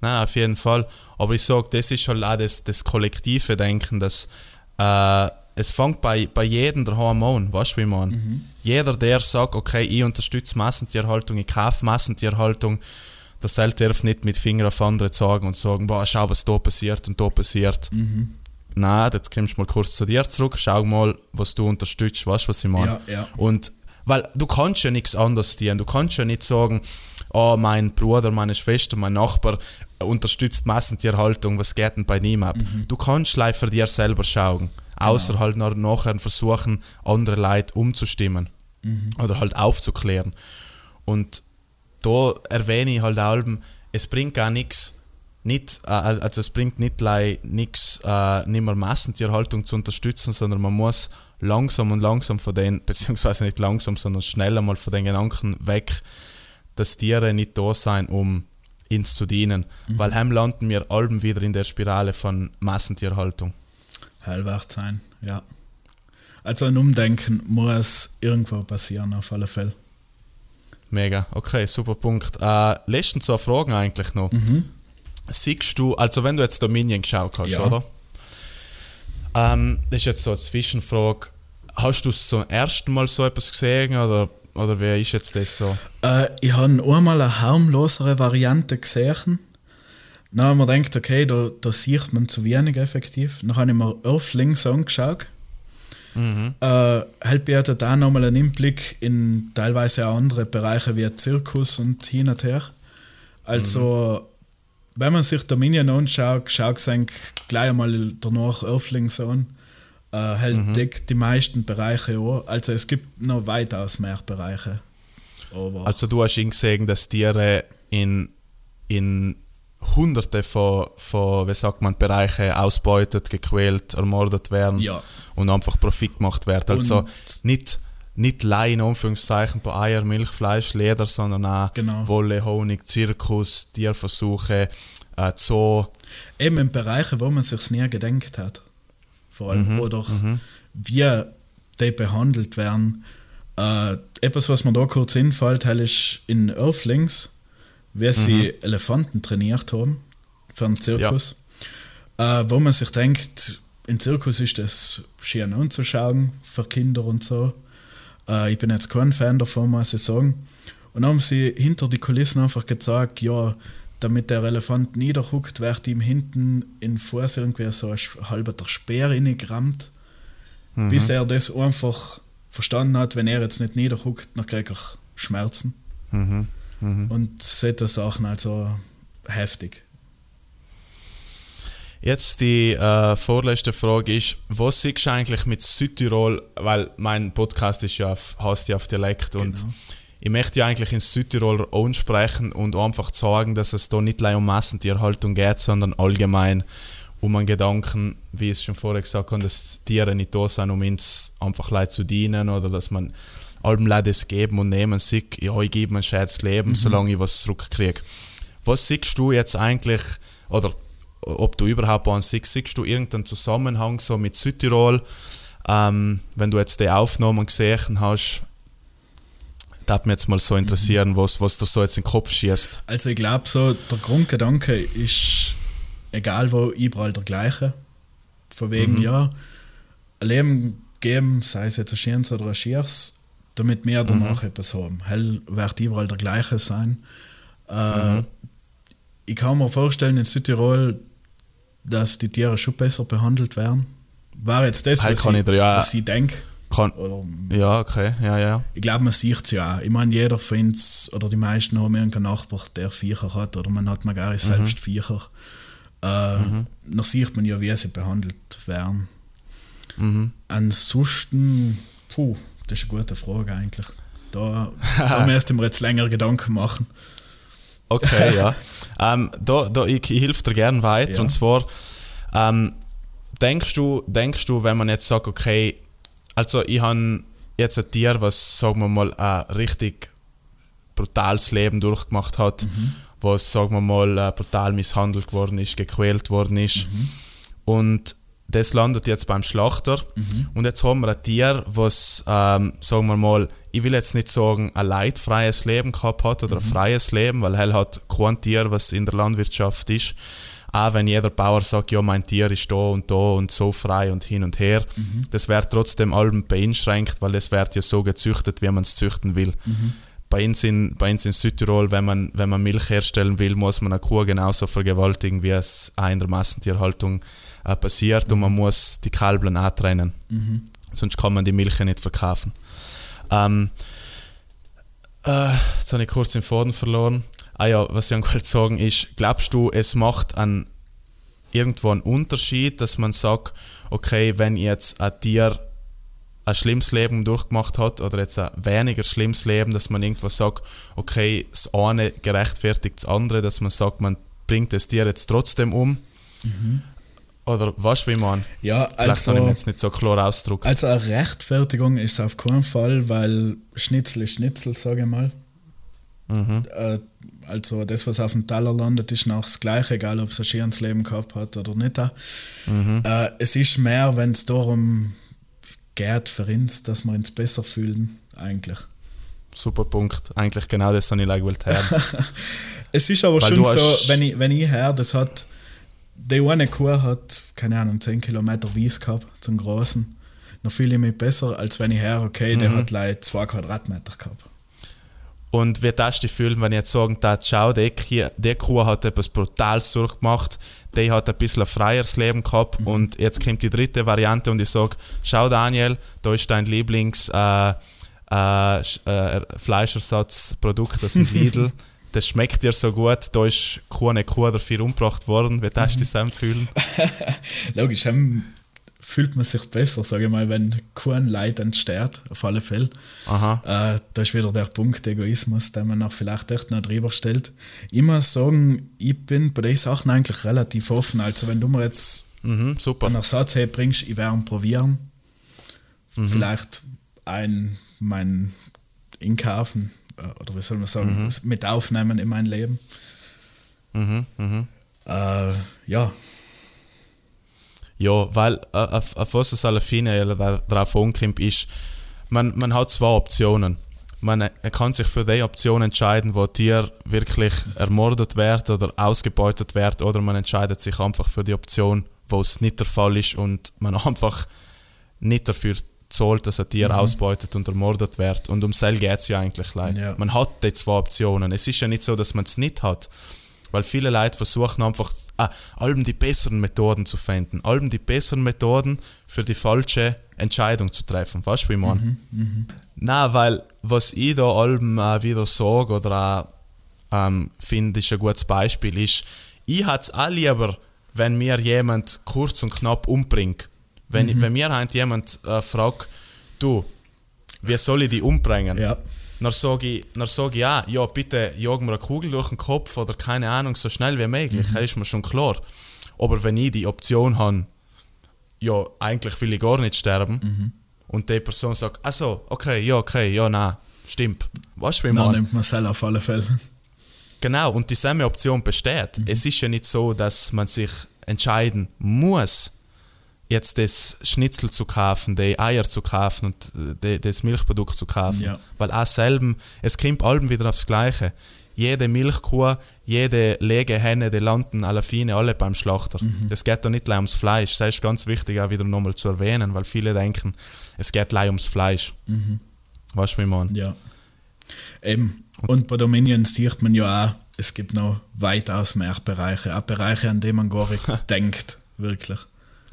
Nein, auf jeden Fall. Aber ich sage, das ist halt auch das, das kollektive Denken, dass äh, es fängt bei, bei jedem daheim an, weißt du, wie man? Mhm. Jeder, der sagt, okay, ich unterstütze Massentierhaltung, ich kaufe Massentierhaltung, der Seil darf nicht mit Finger auf andere zeigen und sagen, boah, schau, was da passiert und da passiert. Mhm. Nein, jetzt kommst du mal kurz zu dir zurück, schau mal, was du unterstützt, weißt du, was ich meine? Ja, ja. Und weil du kannst ja nichts anderes tun. Du kannst ja nicht sagen, oh, mein Bruder, meine Schwester, mein Nachbar unterstützt Massentierhaltung, was geht denn bei ihm ab? Mhm. Du kannst für dir selber schauen. Genau. Außer halt nachher versuchen, andere Leute umzustimmen. Mhm. Oder halt aufzuklären. Und da erwähne ich halt auch, es bringt gar nichts, nicht, äh, also es bringt nicht nichts, äh, nicht mehr Massentierhaltung zu unterstützen, sondern man muss langsam und langsam von den, beziehungsweise nicht langsam, sondern schnell einmal von den Gedanken weg, dass Tiere nicht da sein, um uns zu dienen. Mhm. Weil heim landen wir allem wieder in der Spirale von Massentierhaltung. Hellwach sein, ja. Also ein Umdenken muss irgendwo passieren, auf alle Fälle. Mega, okay, super Punkt. Äh, letzten zwei Fragen eigentlich noch. Mhm. Siehst du, also wenn du jetzt Dominion geschaut hast, ja. oder? Ähm, das ist jetzt so eine Zwischenfrage. Hast du zum ersten Mal so etwas gesehen oder, oder wie ist jetzt das so? Äh, ich habe einmal eine harmlosere Variante gesehen. Dann habe ich mir gedacht, okay, da, da sieht man zu wenig effektiv. Dann habe ich mir Earthlings angeschaut. Mhm. Äh, halt bietet auch nochmal einen Einblick in teilweise auch andere Bereiche wie Zirkus und hin und her. Also, mhm. wenn man sich Dominion anschaut, schaut es gleich einmal danach Earthlings an. Äh, halt mhm. deckt die meisten Bereiche an. Also, es gibt noch weitaus mehr Bereiche. Aber also, du hast ihn gesehen, dass Tiere in, in hunderte von, von wie sagt man, Bereichen ausbeutet, gequält, ermordet werden ja. und einfach Profit gemacht wird. Also und nicht, nicht Laien, Anführungszeichen, bei Eier, Milch, Fleisch, Leder, sondern auch genau. Wolle, Honig, Zirkus, Tierversuche, äh, Zoo. Eben in Bereichen, wo man sich nie gedenkt hat. Vor allem. Mhm. Oder mhm. wie die behandelt werden. Äh, etwas, was mir da kurz einfällt, ist in Earthlings wie sie mhm. Elefanten trainiert haben für einen Zirkus. Ja. Äh, wo man sich denkt, im Zirkus ist das schön anzuschauen für Kinder und so. Äh, ich bin jetzt kein Fan davon, muss ich sagen. Und dann haben sie hinter die Kulissen einfach gesagt, ja, damit der Elefant niederhuckt, wird ihm hinten in Fuß irgendwie so ein halber Speer reingerammt, mhm. bis er das einfach verstanden hat, wenn er jetzt nicht niederhuckt, dann kriegt er Schmerzen. Mhm. Mhm. Und solche Sachen also heftig. Jetzt die äh, vorletzte Frage ist, was siehst du eigentlich mit Südtirol, weil mein Podcast ist ja auf, heißt ja auf Dialekt und Genau. ich möchte ja eigentlich in Südtiroler Ohren sprechen und einfach sagen, dass es da nicht allein um Massentierhaltung geht, sondern allgemein um einen Gedanken, wie ich es schon vorher gesagt habe, dass Tiere nicht da sind, um uns einfach Leid zu dienen oder dass man allem Leid das geben und nehmen sieht, ja, ich gebe mir ein schönes Leben, solange ich was zurückkriege. Was siehst du jetzt eigentlich, oder ob du überhaupt einen siehst, siehst du irgendeinen Zusammenhang so mit Südtirol, ähm, wenn du jetzt die Aufnahmen gesehen hast, da mich jetzt mal so interessieren, was, was dir so jetzt in den Kopf schießt. Also ich glaube so, der Grundgedanke ist, egal wo, überall der gleiche. Von wegen, ja, ein Leben geben, sei es jetzt ein schönes oder ein schieres, damit wir danach etwas haben. Hell wird überall der gleiche sein. Äh, Ich kann mir vorstellen, in Südtirol, dass die Tiere schon besser behandelt werden. War jetzt das, was, ich, ja- was ich denke. Kann, Oder ja, okay, ja, ja. ich glaube, man sieht es ja auch. Ich meine, jeder uns oder die meisten haben irgendeinen Nachbar, der Viecher hat oder man hat man gar nicht selbst Viecher. Äh, Dann sieht man ja, wie sie behandelt werden. Ansonsten, puh, das ist eine gute Frage eigentlich. Da, da müsste mir jetzt länger Gedanken machen. Okay, ja. Ähm, da, da, ich, ich helfe dir gerne weiter. Ja. Und zwar, ähm, denkst, du, denkst du, wenn man jetzt sagt, okay, also ich habe jetzt ein Tier, was, sagen wir mal, ein richtig brutales Leben durchgemacht hat, was, sagen wir mal, brutal misshandelt worden ist, gequält worden ist. Und das landet jetzt beim Schlachter. Und jetzt haben wir ein Tier, was, ähm, sagen wir mal, ich will jetzt nicht sagen, ein leidfreies Leben gehabt hat oder ein freies Leben, weil er hat kein Tier, was in der Landwirtschaft ist. Auch wenn jeder Bauer sagt, ja, mein Tier ist da und da und so frei und hin und her, das wird trotzdem allem beeinschränkt, weil es wird ja so gezüchtet, wie man es züchten will. Bei uns, in, bei uns in Südtirol, wenn man, wenn man Milch herstellen will, muss man eine Kuh genauso vergewaltigen, wie es auch in der Massentierhaltung äh, passiert und man muss die Kalblen auch trennen. Sonst kann man die Milch nicht verkaufen. Ähm, äh, jetzt habe ich kurz den Faden verloren. Ah ja, was ich wollte sagen ist, glaubst du, es macht einen, irgendwo einen Unterschied, dass man sagt, okay, wenn jetzt ein Tier ein schlimmes Leben durchgemacht hat oder jetzt ein weniger schlimmes Leben, dass man irgendwo sagt, okay, das eine gerechtfertigt das andere, dass man sagt, man bringt das Tier jetzt trotzdem um? Oder weißt du, wie man? Ja, Vielleicht also, kann ich mir jetzt nicht so klar ausdrücken. also eine Rechtfertigung ist auf keinen Fall, weil Schnitzel ist Schnitzel, sage ich mal. Äh, also das, was auf dem Teller landet, ist noch das Gleiche, egal ob es ein schönes Leben gehabt hat oder nicht. Äh, es ist mehr, wenn es darum geht für uns, dass wir uns besser fühlen, eigentlich. Super Punkt. Eigentlich genau das, was ich like wollte hören. Es ist aber Weil schon so, wenn ich, wenn ich her, das hat, die eine Kuh hat, keine Ahnung, 10 Kilometer Wies gehabt, zum Großen. Dann fühle ich mich besser, als wenn ich her, okay, der hat leider 2 Quadratmeter gehabt. Und wie das dich fühlen, wenn ich jetzt sagen darf, schau, die, Kuh- die Kuh hat etwas Brutales durchgemacht, die hat ein bisschen ein freieres Leben gehabt und jetzt kommt die dritte Variante und ich sage, schau Daniel, da ist dein Lieblings äh, äh, äh, Fleischersatzprodukt aus dem Lidl. Das schmeckt dir so gut, da ist keine Kuh dafür umgebracht worden. Wie das dich selbst fühlen? Logisch, ähm, fühlt man sich besser, sage ich mal, wenn kein Leid entsteht, auf alle Fälle. Aha. Äh, da ist wieder der Punkt Egoismus, den man noch vielleicht echt noch drüber stellt. Muss sagen, ich bin bei den Sachen eigentlich relativ offen. Also wenn du mir jetzt Mhm, super. einen Ersatz bringst, ich werde ihn probieren. Vielleicht ein, mein Inkaufen, äh, oder wie soll man sagen, mit aufnehmen in mein Leben. Mhm, mhm. Äh, ja, Ja, weil äh, auf, auf was es alle Fine darauf ankommt, ist, man, man hat zwei Optionen. Man äh, kann sich für die Option entscheiden, wo Tier wirklich ermordet wird oder ausgebeutet wird, oder man entscheidet sich einfach für die Option, wo es nicht der Fall ist und man einfach nicht dafür zahlt, dass ein Tier ausbeutet und ermordet wird. Und um Sell geht es ja eigentlich leider. Ja. Man hat die zwei Optionen. Es ist ja nicht so, dass man es nicht hat. Weil viele Leute versuchen einfach, ah, allem die besseren Methoden zu finden. Allem die besseren Methoden für die falsche Entscheidung zu treffen. Weißt du, wie ich meine? Nein, weil was ich da allem äh, wieder sage oder ähm, finde, ist ein gutes Beispiel, ist, ich hätte es auch lieber wenn mir jemand kurz und knapp umbringt. Wenn, Mhm. wenn mir halt jemand äh, fragt, du, wie soll ich die umbringen? Ja. Dann sage ich, dann sag ich ja, ja, bitte jag mir eine Kugel durch den Kopf oder keine Ahnung, so schnell wie möglich, das ist mir schon klar. Aber wenn ich die Option habe, ja, eigentlich will ich gar nicht sterben, und die Person sagt, also, okay, ja, okay, ja, nein, stimmt. Weißt du, wie Dann man? nimmt man es auf alle Fälle. Genau, und dieselbe Option besteht. Es ist ja nicht so, dass man sich entscheiden muss, jetzt das Schnitzel zu kaufen, die Eier zu kaufen und äh, die, das Milchprodukt zu kaufen. Ja. Weil auch selben, es kommt allem wieder aufs Gleiche. Jede Milchkuh, jede Legehenne, die landen alle Fine, alle beim Schlachter. Es geht da nicht allein ums Fleisch. Das ist ganz wichtig auch wieder nochmal zu erwähnen, weil viele denken, es geht allein ums Fleisch. Weißt du, wie meine? Ja. Eben. Und bei Dominion sieht man ja auch, es gibt noch weitaus mehr Bereiche. Auch Bereiche, an die man gar nicht denkt. Wirklich.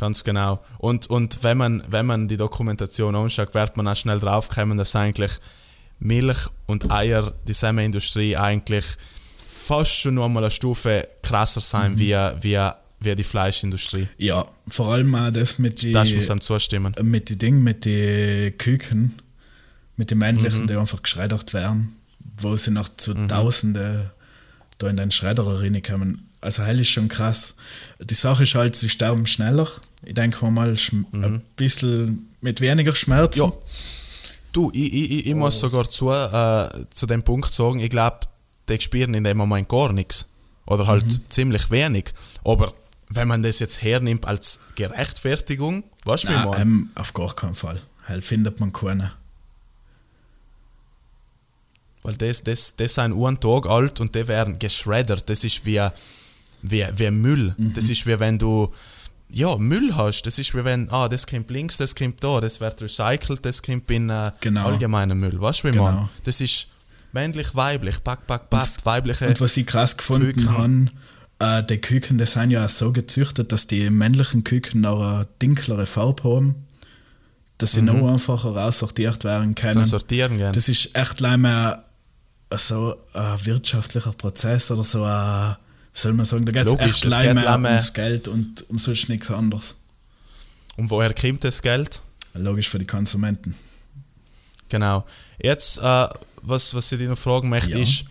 Ganz genau. Und, und wenn, man, wenn man die Dokumentation anschaut, wird man auch schnell draufkommen, dass eigentlich Milch und Eier, die Semmelindustrie eigentlich fast schon noch mal eine Stufe krasser sein wie, wie, wie die Fleischindustrie. Ja, vor allem auch das mit die, Das muss einem zustimmen. mit die Ding, mit die Küken, mit den Mhm. männlichen, die einfach geschreddert werden, wo sie noch zu Tausende da in den Schredder reinkommen. Also hell ist schon krass. Die Sache ist halt, sie sterben schneller. Ich denke mal schm- ein bisschen mit weniger Schmerzen. Mhm. Ja. Du, ich, ich, ich, ich muss sogar zu, äh, zu dem Punkt sagen, ich glaube, die spüren in dem Moment gar nichts. Oder halt ziemlich wenig. Aber wenn man das jetzt hernimmt als Gerechtfertigung, weißt du, meine? ähm, auf gar keinen Fall. Hell findet man keine. Weil das, das, das sind einen Tag alt und die werden geschreddert. Das ist wie, wie, wie Müll. Mhm. Das ist wie wenn du ja, Müll hast. Das ist wie wenn, ah, das kommt links, das kommt da, das wird recycelt, das kommt in äh, Genau. allgemeinen Müll. Weißt du, wie Genau. man? Das ist männlich, weiblich, back, back, back, weibliche. Und was ich krass gefunden Küken. habe, äh, die Küken, die sind ja auch so gezüchtet, dass die männlichen Küken noch eine dunklere Farbe haben, dass sie noch einfacher raussortiert werden können. Zum Sortieren gehen. Das ist echt leider so ein wirtschaftlicher Prozess oder so ein, soll man sagen, da geht es echt leider ums Geld und um sonst nichts anderes. Und woher kommt das Geld? Logisch für die Konsumenten. Genau. Jetzt, äh, was, was ich dich noch fragen möchte, Ja. ist,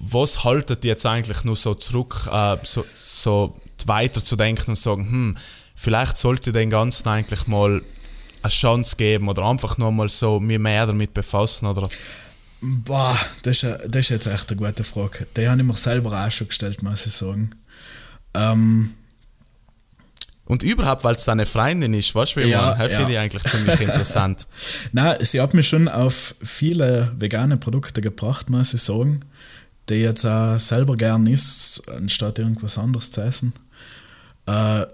was haltet ihr jetzt eigentlich nur so zurück, äh, so, so weiter zu denken und sagen, hm, vielleicht sollte ich den Ganzen eigentlich mal eine Chance geben oder einfach nur mal so mir mehr damit befassen oder Boah, das ist, das ist jetzt echt eine gute Frage. Die habe ich mir selber auch schon gestellt, muss ich sagen. Ähm, und überhaupt, weil es deine Freundin ist, weißt du, wie Ja, man, ja. finde ich eigentlich ziemlich interessant. Nein, sie hat mich schon auf viele vegane Produkte gebracht, muss ich sagen, die jetzt auch selber gern isst, anstatt irgendwas anderes zu essen. Äh,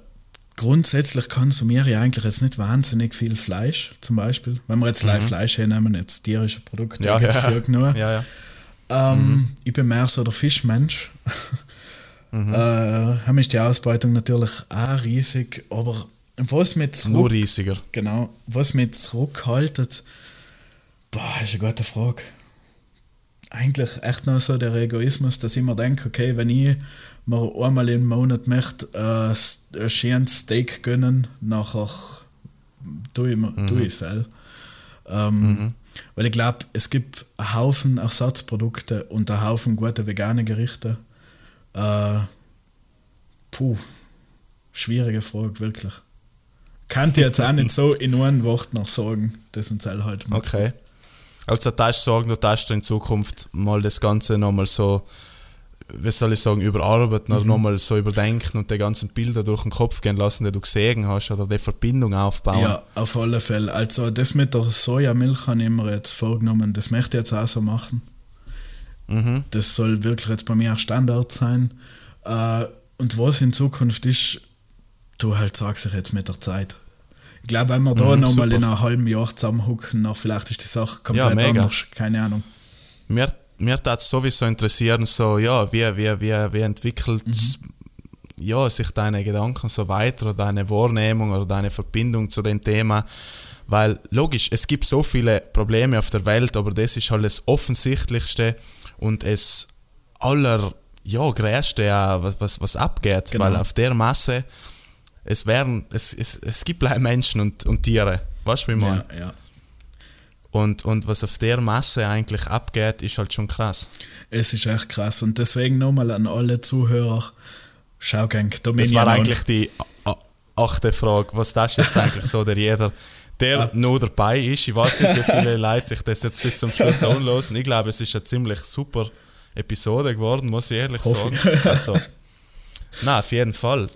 grundsätzlich konsumiere ich eigentlich jetzt nicht wahnsinnig viel Fleisch, zum Beispiel. Wenn wir jetzt live Fleisch hernehmen, jetzt tierische Produkte, Mhm. Ja, gibt's ja. ja genug. ja, ja. Ähm, Ich bin mehr so der Fischmensch. Mhm. äh, haben ist die Ausbeutung natürlich auch riesig, aber was mit Nur zurück, riesiger. genau, was mit zurückhaltet, boah, ist eine gute Frage. Eigentlich echt nur so der Egoismus, dass ich mir denke, okay, wenn ich mir einmal im Monat möchte äh, ein schönes Steak gönnen, nachher tue ich, mir- tue ich es selber. Ähm, Weil ich glaube, es gibt einen Haufen Ersatzprodukte und einen Haufen gute vegane Gerichte. Äh, puh, schwierige Frage, wirklich. Kann ich jetzt auch nicht so in einem Wort noch sagen, das uns halt mal Okay. Also da ist sagen, du darfst in Zukunft mal das Ganze nochmal so, wie soll ich sagen, überarbeiten Mhm. oder nochmal so überdenken und die ganzen Bilder durch den Kopf gehen lassen, die du gesehen hast oder die Verbindung aufbauen. Ja, auf alle Fälle. Also das mit der Sojamilch habe ich mir jetzt vorgenommen, das möchte ich jetzt auch so machen. Mhm. Das soll wirklich jetzt bei mir auch Standard sein. Äh, und was in Zukunft ist, du halt sagst ich jetzt mit der Zeit. Ich glaube, wenn wir da Mhm, nochmal in einem halben Jahr zusammenhucken, dann vielleicht ist die Sache komplett Ja, mega. anders. Keine Ahnung. Mir, mir würde es sowieso interessieren, so, ja, wie, wie, wie, wie entwickelt Mhm. ja, sich deine Gedanken so weiter oder deine Wahrnehmung oder deine Verbindung zu dem Thema. Weil logisch, es gibt so viele Probleme auf der Welt, aber das ist halt das Offensichtlichste und es ja, Größte, was, was, was abgeht. Genau. Weil auf der Masse, es werden, es, es, es gibt leider Menschen und, und Tiere. Weißt du, wie meine? Ja, ja. Und, und was auf der Masse eigentlich abgeht, ist halt schon krass. Es ist echt krass. Und deswegen nochmal an alle Zuhörer, schau gang Dominion. Das war eigentlich die achte Frage. Was das jetzt eigentlich so, der jeder, der Ah. nur dabei ist, ich weiß nicht, wie viele Leute sich das jetzt bis zum Schluss anhören. Ich glaube, es ist eine ziemlich super Episode geworden, muss ich ehrlich Hoffe sagen. Also, na, auf jeden Fall.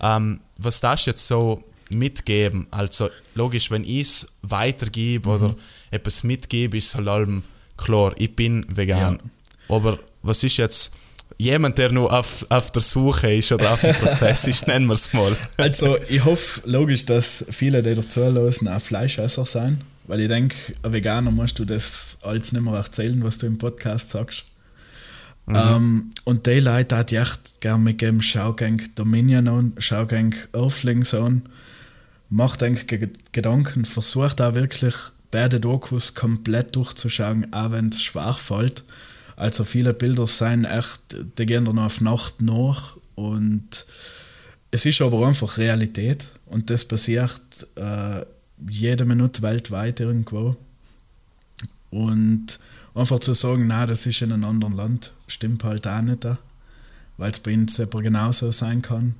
Ähm, was das jetzt so mitgeben? Also, logisch, wenn ich es weitergebe Mhm. oder etwas mitgebe, ist halt allem klar, ich bin vegan. Aber was ist jetzt jemand, der nur auf, auf der Suche ist oder auf dem Prozess ist, nennen wir es mal. Also, ich hoffe logisch, dass viele, die dazu hören, auch Fleischesser sein. Weil ich denke, ein Veganer musst du das alles nicht mehr erzählen, was du im Podcast sagst. Ähm, und die Leute, die ich echt gerne mitgeben, Schaugang Dominion an, Schaugang Earthlings an, macht eigentlich Ge- Gedanken, versucht auch wirklich beide Dokus komplett durchzuschauen, auch wenn es schwach fällt. Also viele Bilder sind echt, die gehen dann auf Nacht nach und es ist aber einfach Realität und das passiert äh, jede Minute weltweit irgendwo. Und einfach zu sagen, na, das ist in einem anderen Land, stimmt halt auch nicht, weil es bei uns aber genauso sein kann.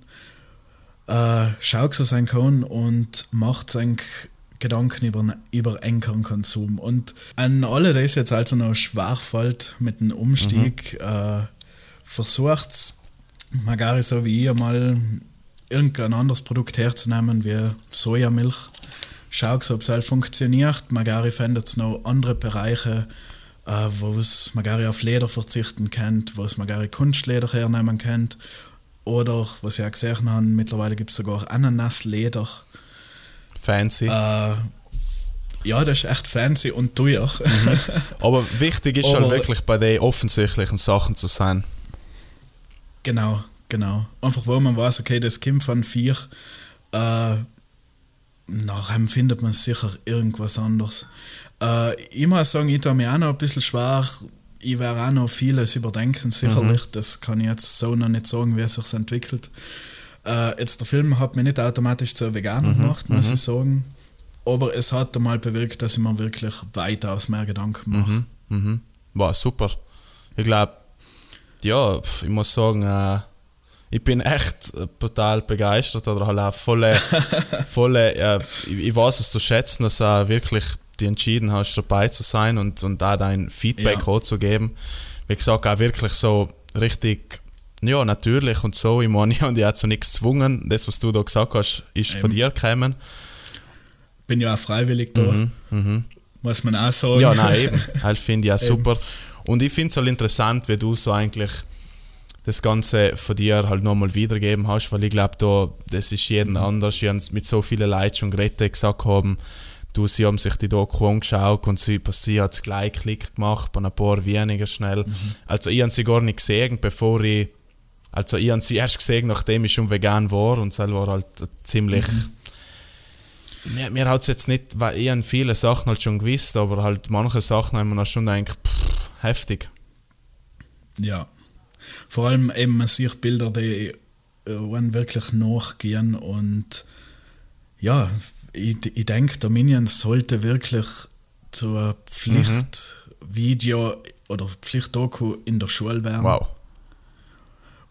Äh, schaut so sein kann und macht sich Gedanken über, über engeren Konsum. Und an alle, es jetzt also noch schwer fällt mit dem Umstieg, äh, versucht Magari so wie ich mal irgendein anderes Produkt herzunehmen wie Sojamilch. Schaut, ob es halt funktioniert. Magari findet es noch andere Bereiche, äh, wo es Magari auf Leder verzichten könnt, wo es Magari Kunstleder hernehmen könnt. Oder, was ich auch gesehen habe, mittlerweile gibt es sogar Ananasleder. Fancy. Äh, ja, das ist echt fancy und teuer. Aber wichtig ist halt aber- wirklich bei den offensichtlichen Sachen zu sein. Genau, genau. Einfach wo man weiß, okay, das kommt von vier. Äh, nachher findet man sicher irgendwas anderes. Äh, ich muss sagen, ich tue mir auch noch ein bisschen schwer. Ich werde auch noch vieles überdenken, sicherlich. Das kann ich jetzt so noch nicht sagen, wie es sich entwickelt. Äh, jetzt der Film hat mich nicht automatisch zu Veganer gemacht, muss ich sagen. Aber es hat einmal bewirkt, dass ich mir wirklich weitaus mehr Gedanken mache. Mhm. War super. Ich glaube, ja, ich muss sagen, äh, ich bin echt total begeistert oder halt auch voll, voll äh, ich, ich weiß es zu schätzen, dass auch wirklich dich entschieden hast, dabei zu sein und, und auch dein Feedback Ja. zu geben. Wie gesagt, auch wirklich so richtig, ja, natürlich und so. Ich meine, ich habe dich auch zu nichts gezwungen. Das, was du da gesagt hast, ist von Eben. dir gekommen. Bin ja auch freiwillig da, Mhm. muss man auch sagen. Ja, nein, eben. Halt finde ich auch super. Und ich finde es halt interessant, wie du so eigentlich das Ganze von dir halt nochmal wiedergeben hast, weil ich glaube, da, das ist jeden anders. Ich habe mit so vielen Leuten schon geredet, gesagt haben, du, sie haben sich die Doku angeschaut und sie, sie hat gleich Klick gemacht, bei ein paar weniger schnell. Also ich habe sie gar nicht gesehen, bevor ich, also ich habe sie erst gesehen, nachdem ich schon vegan war und selber halt ziemlich... Mir, mir hat es jetzt nicht, weil ich habe viele Sachen halt schon gewusst, aber halt manche Sachen haben wir schon gedacht, pff, heftig. Ja. Vor allem eben, man sieht Bilder, die äh, wirklich nachgehen und ja, ich, ich denke, Dominion sollte wirklich zur Pflichtvideo oder Pflichtdoku in der Schule werden. Wow.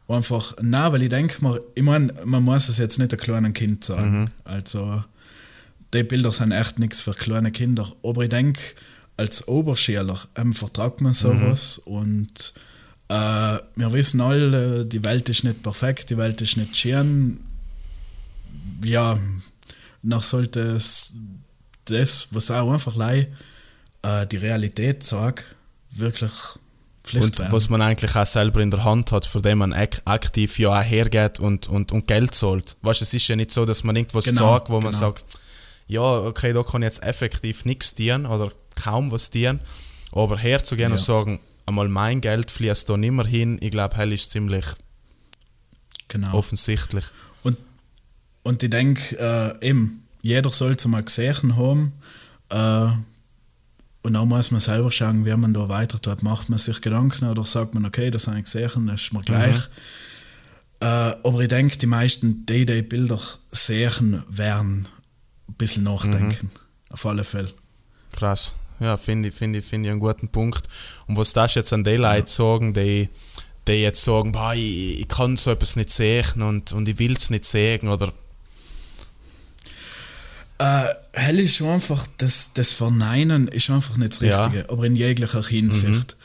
Einfach, na, weil ich denke mir, ich meine, man muss es jetzt nicht einem kleinen Kind sagen. Also, die Bilder sind echt nichts für kleine Kinder. Aber ich denke, als Oberschüler ähm, vertragt man sowas und äh, wir wissen alle, die Welt ist nicht perfekt, die Welt ist nicht schön. Ja, noch sollte das, was auch einfach lei, äh, die Realität sagt, wirklich Und werden. was man eigentlich auch selber in der Hand hat, für den man ak aktiv ja auch hergeht und, und, und Geld zahlt. Weißt du, es ist ja nicht so, dass man irgendwas Genau, sagt, wo man genau. sagt, ja, okay, da kann ich jetzt effektiv nichts dienen oder kaum was dienen. Aber herzugehen Ja. und sagen, einmal mein Geld fließt da nicht mehr hin, ich glaube, hell ist ziemlich genau. offensichtlich. Und, ich denke, äh, eben, jeder soll es mal gesehen haben. Äh, und dann muss man selber schauen, wie man da weiter tut. Macht man sich Gedanken oder sagt man, okay, das habe ich gesehen, das ist mir gleich. Mhm. Äh, aber ich denke, die meisten, die die Bilder sehen, werden ein bisschen nachdenken. Mhm. Auf alle Fälle. Krass. Ja, finde ich, finde ich, finde ich einen guten Punkt. Und was das jetzt an die Leute sagen, die, die jetzt sagen, boah, ich, ich kann so etwas nicht sehen und, und ich will es nicht sehen oder Äh, hell ist einfach, das, das Verneinen ist einfach nicht das Ja. Richtige, aber in jeglicher Hinsicht.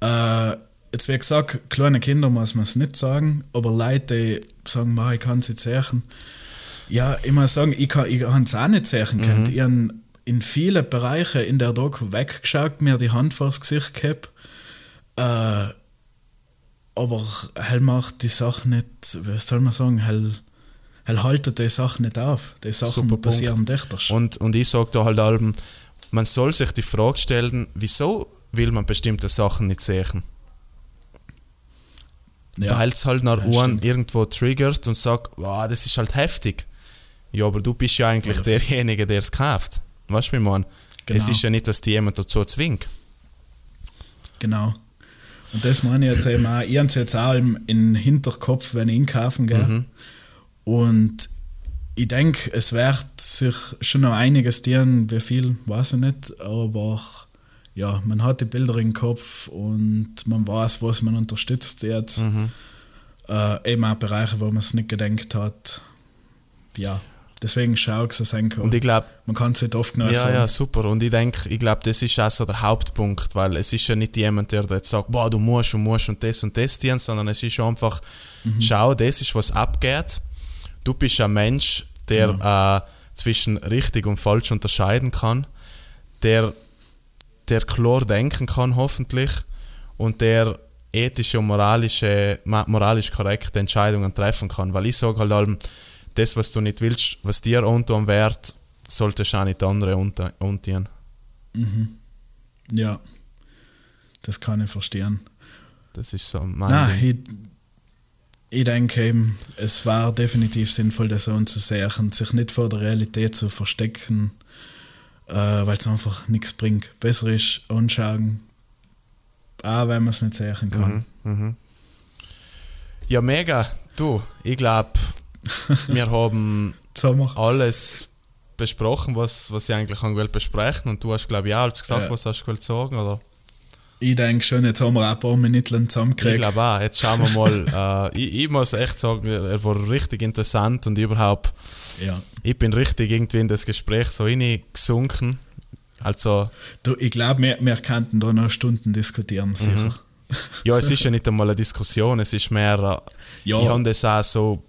Äh, jetzt wie gesagt, kleine Kinder muss man es nicht sagen, aber Leute, die sagen, "Ma, ich kann es nicht sehen. Ja, ich muss sagen, ich kann es auch nicht sehen können. Ich habe in vielen Bereichen in der Doku weggeschaut, mir die Hand vors Gesicht gehabt. Äh, aber hell macht die Sache nicht, wie soll man sagen, hell, hell haltet die Sache nicht auf. Die Sachen Super passieren öfters. Und, und ich sage da halt allem, man soll sich die Frage stellen, wieso will man bestimmte Sachen nicht sehen? Ja. Weil es halt nach Ja, Uhren irgendwo triggert und sagt, wow, das ist halt heftig. Ja, aber du bist ja eigentlich Oder- derjenige, der es kauft. Weißt du, wie man? Es Genau. ist ja nicht, dass die jemand dazu zwingt. Genau. Und das meine ich jetzt eben auch. Ich habe es jetzt auch im, im Hinterkopf, wenn ich einkaufen gehe. Mhm. Und ich denke, es wird sich schon noch einiges tun, wie viel, weiß ich nicht, aber ja, man hat die Bilder im Kopf und man weiß, was man unterstützt jetzt. Mhm. Äh, eben auch Bereiche, wo man es nicht gedenkt hat. Ja, deswegen schaue ich es eigentlich. Und ich glaube, Man kann es nicht oft genug ja, sagen. ja, super. Und ich denke, ich glaube, das ist auch so der Hauptpunkt, weil es ist ja nicht jemand, der jetzt sagt, boah, du musst und musst und das und das tun, sondern es ist einfach, schau, das ist, was abgeht. Du bist ein Mensch, der äh, zwischen richtig und falsch unterscheiden kann, der, der klar denken kann, hoffentlich, und der ethische und moralische, moralisch korrekte Entscheidungen treffen kann. Weil ich sage halt allem, das, was du nicht willst, was dir untun wird, solltest du auch nicht andere unter- untun. Ja, das kann ich verstehen. Das ist so mein Nein. Ich, denke eben, es war definitiv sinnvoll, das so zu sehen, sich nicht vor der Realität zu verstecken, äh, weil es einfach nichts bringt. Besser ist anschauen, auch wenn man es nicht sehen kann. Mhm. Ja, mega. Du, ich glaube, wir haben alles besprochen, was, was ich eigentlich an besprechen und du hast, glaube ich, auch alles gesagt, Ja. was hast du sagen, oder? Ich denke schon, jetzt haben wir auch ein paar Minuten Ich zusammengekriegt. glaube auch. Jetzt schauen wir mal. äh, ich, ich muss echt sagen, er war richtig interessant und überhaupt, Ja. ich bin richtig irgendwie in das Gespräch so gesunken. Also, Du, ich glaube, wir, wir könnten da noch Stunden diskutieren, sicher. ja, es ist ja nicht einmal eine Diskussion, es ist mehr, äh, Ja. ich habe das auch so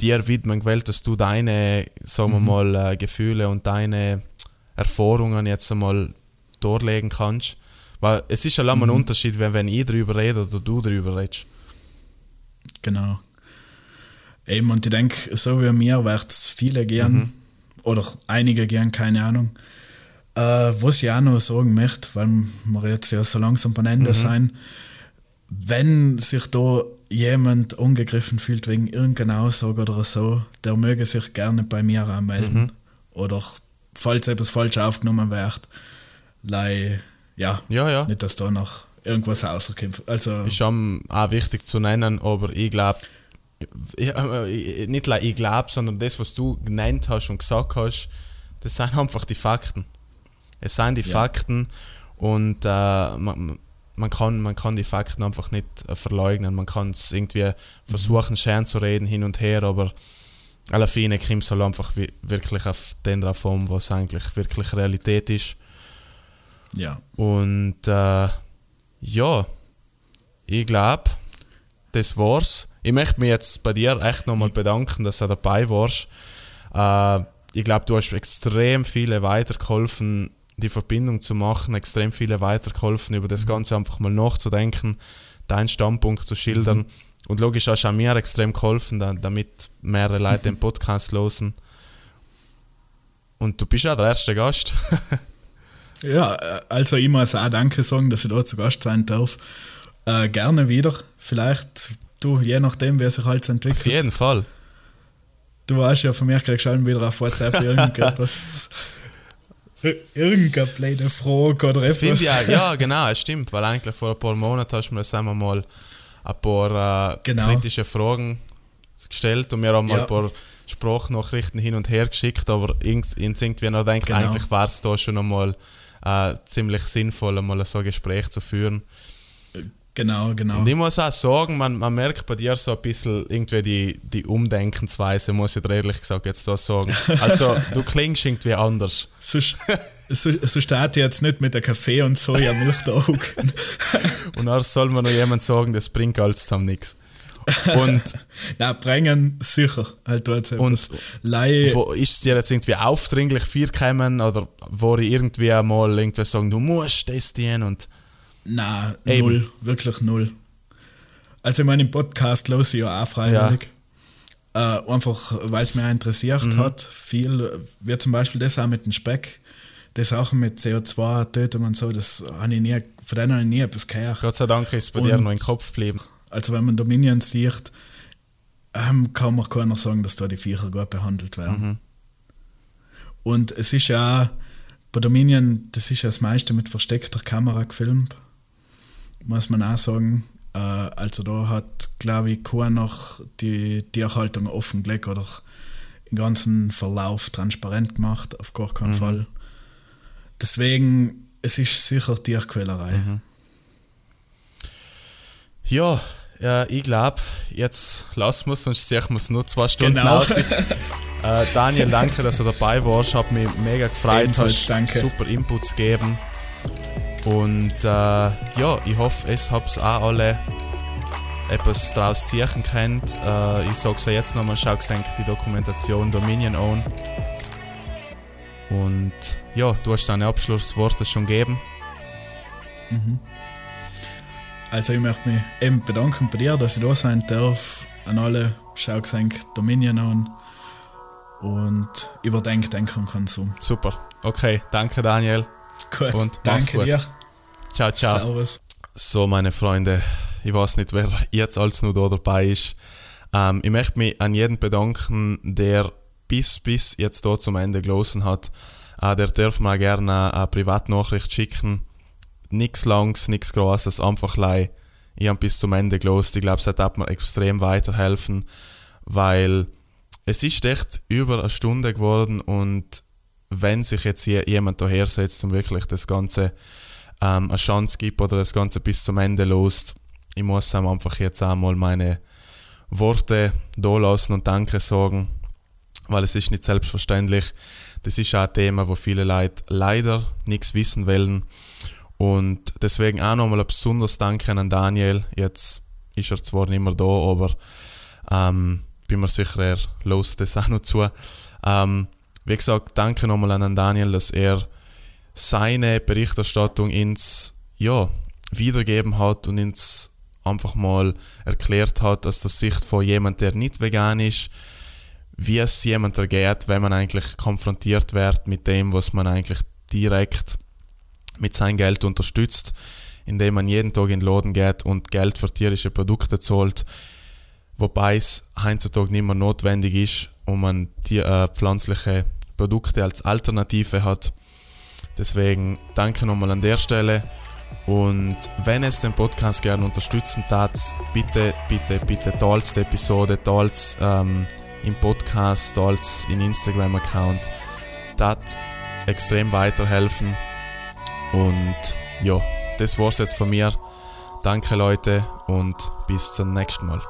dir widmen gewählt, dass du deine, sagen wir mal, äh, Gefühle und deine Erfahrungen jetzt einmal darlegen kannst. Weil es ist ja lange ein Unterschied, wenn, wenn ich darüber rede oder du darüber redest. Genau. Eben, und ich denke, so wie mir wird es viele gern, oder einige gern, keine Ahnung. Äh, was ich auch noch sagen möchte, weil wir jetzt ja so langsam am Ende sein, wenn sich da jemand angegriffen fühlt wegen irgendeiner Aussage oder so, der möge sich gerne bei mir anmelden. Oder falls etwas falsch aufgenommen wird, lei, ja, Ja, ja. nicht, dass da noch irgendwas rauskommt. Also, Ist auch wichtig zu nennen, aber ich glaube, nicht nur ich glaube, sondern das, was du genannt hast und gesagt hast, das sind einfach die Fakten. Es sind die Ja. Fakten und äh, man, man, kann, man kann die Fakten einfach nicht äh, verleugnen. Man kann es irgendwie versuchen, schön zu reden hin und her, aber alle Fine kommt es halt einfach wi- wirklich auf den drauf an, was eigentlich wirklich Realität ist. Ja. Und äh, ja, ich glaube, das war's. Ich möchte mich jetzt bei dir echt nochmal bedanken, dass du dabei warst. Äh, ich glaube, du hast extrem viele weitergeholfen, die Verbindung zu machen, extrem viele weitergeholfen, über das Ganze einfach mal nachzudenken, deinen Standpunkt zu schildern. Und logisch hast du auch mir extrem geholfen, da, damit mehrere Leute den Podcast losen. Und du bist ja der erste Gast. Ja, äh, also ich muss auch Danke sagen, dass ich da zu Gast sein darf. Äh, gerne wieder. Vielleicht, du, je nachdem, wie sich halt Auf entwickelt. jeden Fall. Du weißt ja, von mir kriegst du wieder auf WhatsApp irgendetwas. Irgendeine blöde Frage oder etwas. Ich auch, ja, genau, es stimmt, weil eigentlich vor ein paar Monaten hast du mir sagen wir mal ein paar äh, Genau. kritische Fragen gestellt und wir haben mal Ja. ein paar Sprachnachrichten hin und her geschickt, aber ings- ins irgendwie noch denkt, Genau. eigentlich wäre es da schon einmal äh, ziemlich sinnvoll, mal so ein Gespräch zu führen. Genau, genau. Und ich muss auch sagen, man, man merkt bei dir so ein bisschen irgendwie die, die Umdenkensweise, muss ich dir ehrlich gesagt jetzt da sagen. Also, du klingst irgendwie anders. So, so, so steht jetzt nicht mit der Kaffee und Sojamilch da. Und dann soll mir noch jemand sagen, das bringt alles zusammen nichts. Und Nein, bringen sicher. Halt dort Und-. Lei, wo, ist es dir jetzt irgendwie aufdringlich viel gekommen oder wo ich irgendwie einmal irgendwie sagen, du musst das dienen und Nein, Eben. null. Wirklich null. Also, ich meine, im Podcast los ich ja auch freiwillig. Äh, einfach, weil es mich auch interessiert Mhm. hat. Viel, wie zum Beispiel das auch mit dem Speck. Die Sachen mit CO2-Tötung und so, das habe ich nie, von denen habe ich nie etwas gehört. Gott sei Dank ist es bei dir Und- noch im Kopf geblieben. Also, wenn man Dominion sieht, ähm, kann man keiner sagen, dass da die Viecher gut behandelt werden. Mhm. Und es ist ja bei Dominion, das ist ja das meiste mit versteckter Kamera gefilmt, muss man auch sagen. Äh, also da hat, glaube ich, keiner noch die Tierhaltung offengelegt oder den ganzen Verlauf transparent gemacht, auf gar Mhm. keinen Fall. Deswegen, es ist sicher Tierquälerei. Mhm. Ja, äh, ich glaube, jetzt lassen wir es, sonst sehe ich es nur zwei Stunden Genau. aus. Äh, Daniel, danke, dass du dabei warst. Hat mich mega gefreut. Ebenfalls, hast danke. super Inputs gegeben. Und äh, ja, ich hoffe, es habt auch alle etwas daraus ziehen könnt. Äh, ich sage es ja jetzt nochmal, schau die Dokumentation Dominion Own. Und ja, du hast deine Abschlussworte schon gegeben. Also ich möchte mich eben bedanken bei dir, dass ich da sein darf. An alle Schaugesenk Dominion an. Und überdenkt denken und Konsum. Super. Okay, danke Daniel. Gut, Und danke gut. dir. Ciao, ciao. Servus. So, meine Freunde, ich weiß nicht, wer jetzt alles noch da dabei ist. Ähm, ich möchte mich an jeden bedanken, der bis, bis jetzt da zum Ende gelesen hat. Äh, der darf mir gerne eine Privatnachricht schicken. Nichts Langes, nichts Großes, einfach lei. Ich habe bis zum Ende gelost. Ich glaube, es hat mir extrem weiterhelfen, weil es ist echt über eine Stunde geworden und wenn sich jetzt hier jemand daher setzt und wirklich das Ganze ähm, eine Chance gibt oder das Ganze bis zum Ende lost, ich muss ihm einfach jetzt einmal meine Worte da lassen und Danke sagen, weil es ist nicht selbstverständlich. Das ist auch ein Thema, wo viele Leute leider nichts wissen wollen. Und deswegen auch nochmal ein besonderes Danke an Daniel. Jetzt ist er zwar nicht mehr da, aber ähm, bin mir sicher, er lost das auch noch zu. Ähm, wie gesagt, danke nochmal an Daniel, dass er seine Berichterstattung ins ja, wiedergeben hat und ins einfach mal erklärt hat, aus der Sicht von jemand, der nicht vegan ist, wie es jemand ergeht, wenn man eigentlich konfrontiert wird mit dem, was man eigentlich direkt mit seinem Geld unterstützt, indem man jeden Tag in den Laden geht und Geld für tierische Produkte zahlt, wobei es heutzutage nicht mehr notwendig ist und man die, äh, pflanzliche Produkte als Alternative hat. Deswegen danke nochmal an der Stelle. Und wenn es den Podcast gerne unterstützen tat, bitte, bitte, bitte teilt die Episode, teilt ähm, im Podcast, teilt im Instagram-Account. Das extrem weiterhelfen. Und ja, das war's jetzt von mir. Danke Leute und bis zum nächsten Mal.